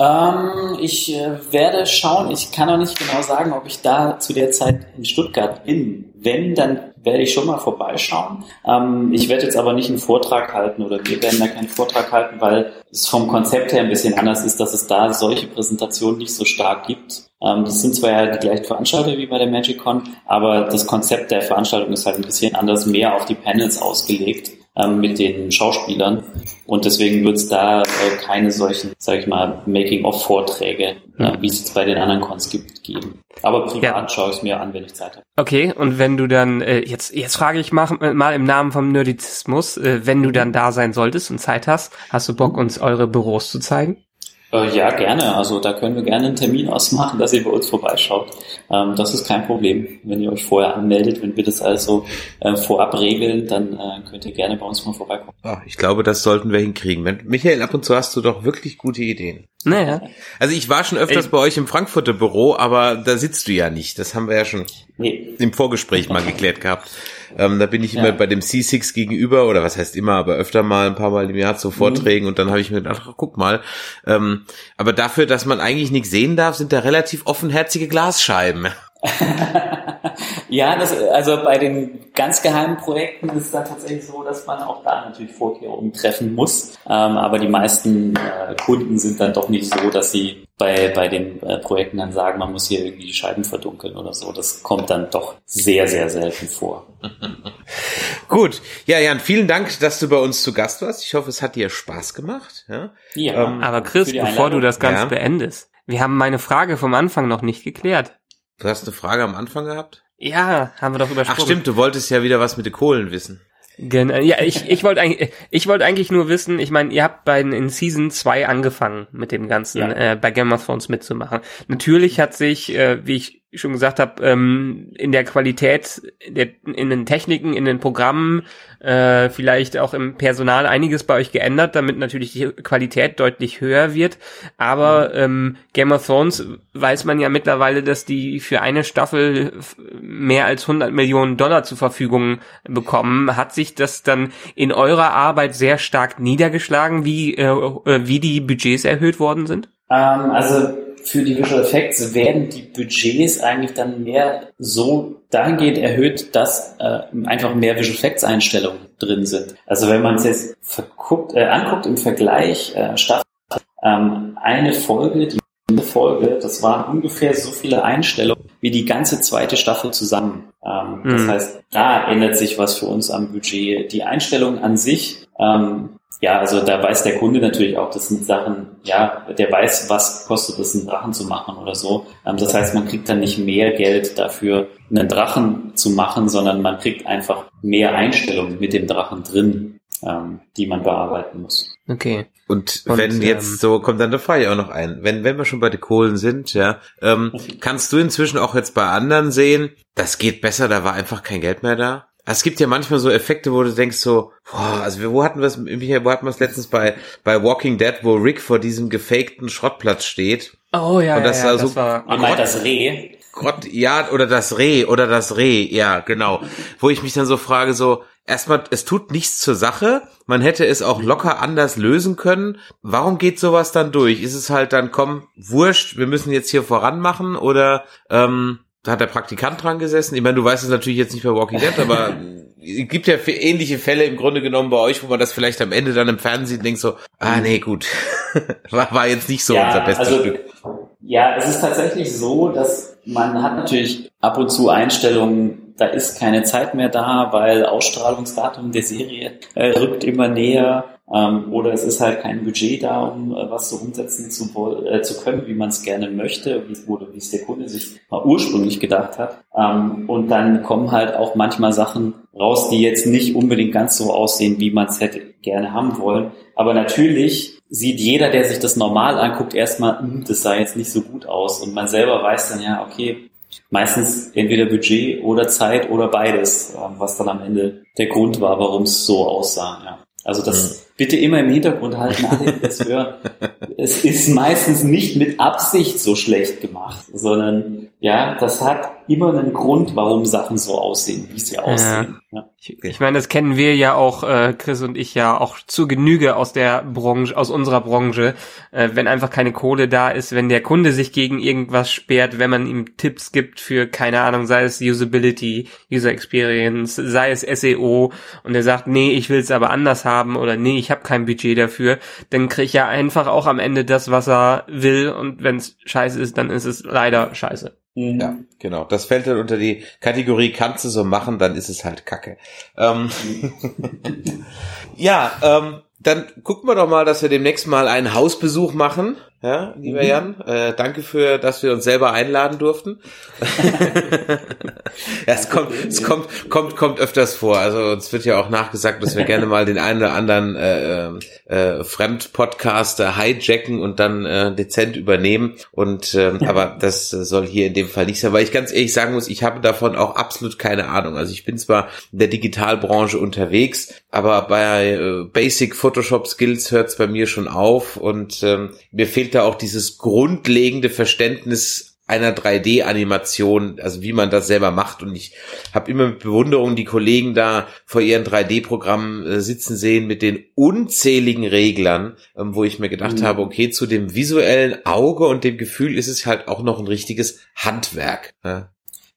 Ähm, ich äh, werde schauen. Ich kann auch nicht genau sagen, ob ich da zu der Zeit in Stuttgart bin. Wenn, dann werde ich schon mal vorbeischauen. Ähm, ich werde jetzt aber nicht einen Vortrag halten oder wir werden da keinen Vortrag halten, weil es vom Konzept her ein bisschen anders ist, dass es da solche Präsentationen nicht so stark gibt. Ähm, das sind zwar ja die gleichen Veranstalter wie bei der MagicCon, aber das Konzept der Veranstaltung ist halt ein bisschen anders, mehr auf die Panels ausgelegt. Ähm, mit den Schauspielern. Und deswegen wird es da äh, keine solchen, sage ich mal, Making-of-Vorträge, äh, wie es jetzt bei den anderen Cons gibt, geben. Aber privat Ja. schaue ich es mir an, wenn ich Zeit habe. Okay, und wenn du dann, äh, jetzt, jetzt frage ich mal, mal im Namen vom Nerdizismus, äh, wenn du dann da sein solltest und Zeit hast, hast du Bock, uns eure Büros zu zeigen? Äh, ja, gerne. Also da können wir gerne einen Termin ausmachen, dass ihr bei uns vorbeischaut. Ähm, das ist kein Problem. Wenn ihr euch vorher anmeldet, wenn wir das also äh, vorab regeln, dann äh, könnt ihr gerne bei uns mal vorbeikommen. Ah, ich glaube, das sollten wir hinkriegen. Wenn, Michael, ab und zu hast du doch wirklich gute Ideen. Naja. Also ich war schon öfters Ey. bei euch im Frankfurter Büro, aber da sitzt du ja nicht. Das haben wir ja schon Nee, im Vorgespräch mal geklärt gehabt. Ähm, da bin ich immer Ja. bei dem C6 gegenüber, oder was heißt immer, aber öfter mal, ein paar Mal im Jahr zu Vorträgen und dann habe ich mir gedacht, ach, guck mal. Ähm, aber dafür, dass man eigentlich nichts sehen darf, sind da relativ offenherzige Glasscheiben. Ja, das, also bei den ganz geheimen Projekten ist es dann tatsächlich so, dass man auch da natürlich Vorkehrungen treffen muss. Ähm, aber die meisten äh, Kunden sind dann doch nicht so, dass sie bei, bei den äh, Projekten dann sagen, man muss hier irgendwie die Scheiben verdunkeln oder so. Das kommt dann doch sehr, sehr selten vor. Gut, ja, Jan, vielen Dank, dass du bei uns zu Gast warst. Ich hoffe, es hat dir Spaß gemacht. Ja? Ja, Ähm, Aber Chris, bevor du das Ganze Ja. beendest, wir haben meine Frage vom Anfang noch nicht geklärt. Du hast eine Frage am Anfang gehabt? Ja, haben wir doch übersprungen. Ach stimmt, du wolltest ja wieder was mit den Kohlen wissen. Genau. Ja, ich, ich wollte eigentlich, ich wollte eigentlich nur wissen, ich meine, ihr habt bei in Season 2 angefangen mit dem Ganzen, Ja. äh, bei Game of Thrones mitzumachen. Natürlich hat sich, äh, wie ich schon gesagt habe, ähm, in der Qualität, der, in den Techniken, in den Programmen, äh, vielleicht auch im Personal einiges bei euch geändert, damit natürlich die Qualität deutlich höher wird. Aber ähm, Game of Thrones weiß man ja mittlerweile, dass die für eine Staffel mehr als 100 Millionen Dollar zur Verfügung bekommen. Hat sich das dann in eurer Arbeit sehr stark niedergeschlagen, wie, äh, äh, wie die Budgets erhöht worden sind? Ähm, also für die Visual Effects werden die Budgets eigentlich dann mehr so dahingehend erhöht, dass äh, einfach mehr Visual Effects Einstellungen drin sind. Also wenn man es jetzt verguckt, äh, anguckt im Vergleich äh, Staffel, ähm, eine Folge, die Folge, das waren ungefähr so viele Einstellungen wie die ganze zweite Staffel zusammen. Ähm, Das Mhm. heißt, da ändert sich was für uns am Budget. Die Einstellung an sich, ähm, ja, also da weiß der Kunde natürlich auch, das sind Sachen, ja, der weiß, was kostet es, einen Drachen zu machen oder so. Ähm, das heißt, man kriegt dann nicht mehr Geld dafür, einen Drachen zu machen, sondern man kriegt einfach mehr Einstellungen mit dem Drachen drin, ähm, die man bearbeiten muss. Okay. Und, Und, wenn jetzt ähm, so, kommt dann eine Frage auch noch ein. Wenn, wenn wir schon bei den Kohlen sind, ja, ähm, kannst du inzwischen auch jetzt bei anderen sehen, das geht besser, da war einfach kein Geld mehr da? Es gibt ja manchmal so Effekte, wo du denkst so, boah, also wo hatten wir es, Michael, wo hatten wir es letztens bei, bei Walking Dead, wo Rick vor diesem gefakten Schrottplatz steht? Oh ja, Und das ja, ja, war so- das war meint das Reh? Gott, ja, oder das Reh, oder das Reh, ja, genau. Wo ich mich dann so frage, so, erstmal, es tut nichts zur Sache, man hätte es auch locker anders lösen können. Warum geht sowas dann durch? Ist es halt dann, komm, wurscht, wir müssen jetzt hier voran machen, oder, ähm, da hat der Praktikant dran gesessen? Ich meine, du weißt es natürlich jetzt nicht bei Walking Dead, aber es gibt ja ähnliche Fälle im Grunde genommen bei euch, wo man das vielleicht am Ende dann im Fernsehen denkt so, ah nee, gut, war, war jetzt nicht so unser bestes also, Stück. Ja, es ist tatsächlich so, dass man hat natürlich ab und zu Einstellungen, da ist keine Zeit mehr da, weil Ausstrahlungsdatum der Serie äh, rückt immer näher ähm, oder es ist halt kein Budget da, um äh, was so umsetzen zu, äh, zu können, wie man es gerne möchte, wie es wie es der Kunde sich mal ursprünglich gedacht hat. Ähm, und dann kommen halt auch manchmal Sachen raus, die jetzt nicht unbedingt ganz so aussehen, wie man es hätte gerne haben wollen. Aber natürlich sieht jeder, der sich das normal anguckt, erstmal, "Hm, das sah jetzt nicht so gut aus. Und man selber weiß dann ja, okay, meistens entweder Budget oder Zeit oder beides, ähm, was dann am Ende der Grund war, warum es so aussah. Ja. Also das bitte immer im Hintergrund halten, alle, die das hören. Es ist meistens nicht mit Absicht so schlecht gemacht, sondern ja, das hat immer einen Grund, warum Sachen so aussehen, wie sie aussehen. Ja. Ich, ich meine, das kennen wir ja auch, äh, Chris und ich ja auch zu Genüge aus der Branche, aus unserer Branche, äh, wenn einfach keine Kohle da ist, wenn der Kunde sich gegen irgendwas sperrt, wenn man ihm Tipps gibt für, keine Ahnung, sei es Usability, User Experience, sei es SEO und er sagt, nee, ich will es aber anders haben oder nee, ich habe kein Budget dafür, dann kriegt er einfach auch am Ende das, was er will und wenn es scheiße ist, dann ist es leider scheiße. Mhm. Ja, genau. Das fällt dann unter die Kategorie, kannst du so machen, dann ist es halt Kacke. Ähm ja, ähm, dann gucken wir doch mal, dass wir demnächst mal einen Hausbesuch machen. Ja, lieber. Jan, äh, danke für, dass wir uns selber einladen durften. ja, es kommt, es kommt, kommt, kommt öfters vor. Also uns wird ja auch nachgesagt, dass wir gerne mal den einen oder anderen äh, äh, Fremdpodcaster hijacken und dann äh, dezent übernehmen. Und äh, aber das soll hier in dem Fall nicht sein, weil ich ganz ehrlich sagen muss, ich habe davon auch absolut keine Ahnung. Also ich bin zwar in der Digitalbranche unterwegs, aber bei äh, Basic Photoshop Skills hört es bei mir schon auf und ähm, mir fehlt da auch dieses grundlegende Verständnis einer 3D-Animation, also wie man das selber macht. Und ich habe immer mit Bewunderung die Kollegen da vor ihren 3D-Programmen äh, sitzen sehen mit den unzähligen Reglern, ähm, wo ich mir gedacht mhm. habe, okay, zu dem visuellen Auge und dem Gefühl ist es halt auch noch ein richtiges Handwerk. Ja.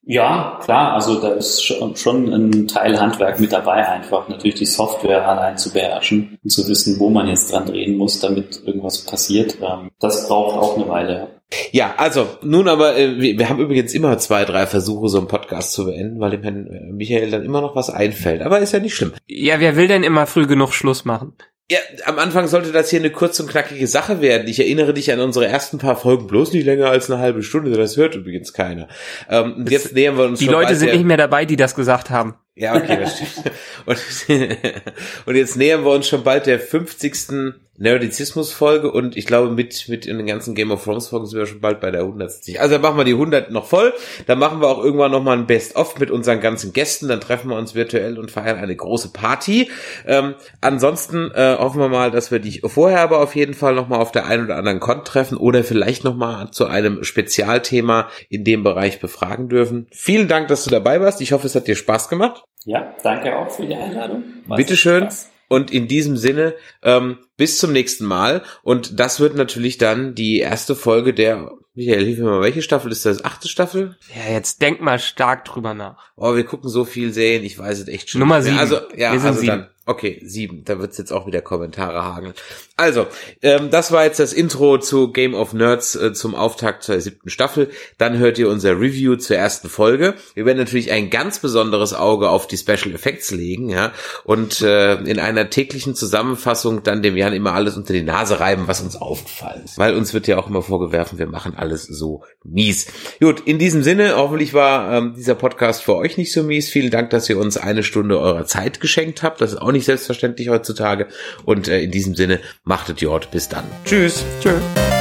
Ja, klar, also da ist schon ein Teil Handwerk mit dabei, einfach natürlich die Software allein zu beherrschen und zu wissen, wo man jetzt dran drehen muss, damit irgendwas passiert. Ähm, das braucht auch eine Weile. Ja, also nun aber, äh, wir haben übrigens immer zwei, drei Versuche, so einen Podcast zu beenden, weil dem Herrn äh, Michael dann immer noch was einfällt. Aber ist ja nicht schlimm. Ja, wer will denn immer früh genug Schluss machen? Ja, am Anfang sollte das hier eine kurz und knackige Sache werden. Ich erinnere dich an unsere ersten paar Folgen, bloß nicht länger als eine halbe Stunde. Das hört übrigens keiner. Ähm, jetzt nähern wir uns Die Leute sind nicht mehr dabei, die das gesagt haben. Ja, okay, das stimmt. Und, und jetzt nähern wir uns schon bald der 50. Nerdizismus-Folge und ich glaube, mit, mit in den ganzen Game of Thrones-Folgen sind wir schon bald bei der 160. Also dann machen wir die 100 noch voll. Dann machen wir auch irgendwann nochmal ein Best-of mit unseren ganzen Gästen. Dann treffen wir uns virtuell und feiern eine große Party. Ähm, ansonsten äh, hoffen wir mal, dass wir dich vorher aber auf jeden Fall nochmal auf der einen oder anderen Con treffen oder vielleicht nochmal zu einem Spezialthema in dem Bereich befragen dürfen. Vielen Dank, dass du dabei warst. Ich hoffe, es hat dir Spaß gemacht. Ja, danke auch für die Einladung. War Bitteschön. Und in diesem Sinne, ähm, bis zum nächsten Mal. Und das wird natürlich dann die erste Folge der, Michael, hilf mir mal, welche Staffel ist das? Achte Staffel? Ja, jetzt denk mal stark drüber nach. Oh, wir gucken so viel Serien, ich weiß es echt schon. Nummer sieben. Also, ja, wir sind also sieben. dann. Okay, sieben. Da wird's jetzt auch wieder Kommentare hageln. Also, ähm, das war jetzt das Intro zu Game of Nerds äh, zum Auftakt zur siebten Staffel. Dann hört ihr unser Review zur ersten Folge. Wir werden natürlich ein ganz besonderes Auge auf die Special Effects legen, ja, und äh, in einer täglichen Zusammenfassung dann dem Jan immer alles unter die Nase reiben, was uns aufgefallen ist. Weil uns wird ja auch immer vorgeworfen, wir machen alles so mies. Gut, in diesem Sinne, hoffentlich war ähm, dieser Podcast für euch nicht so mies. Vielen Dank, dass ihr uns eine Stunde eurer Zeit geschenkt habt. Das ist auch nicht selbstverständlich heutzutage. Und äh, in diesem Sinne, machtet Jord. Bis dann. Tschüss. Tschüss.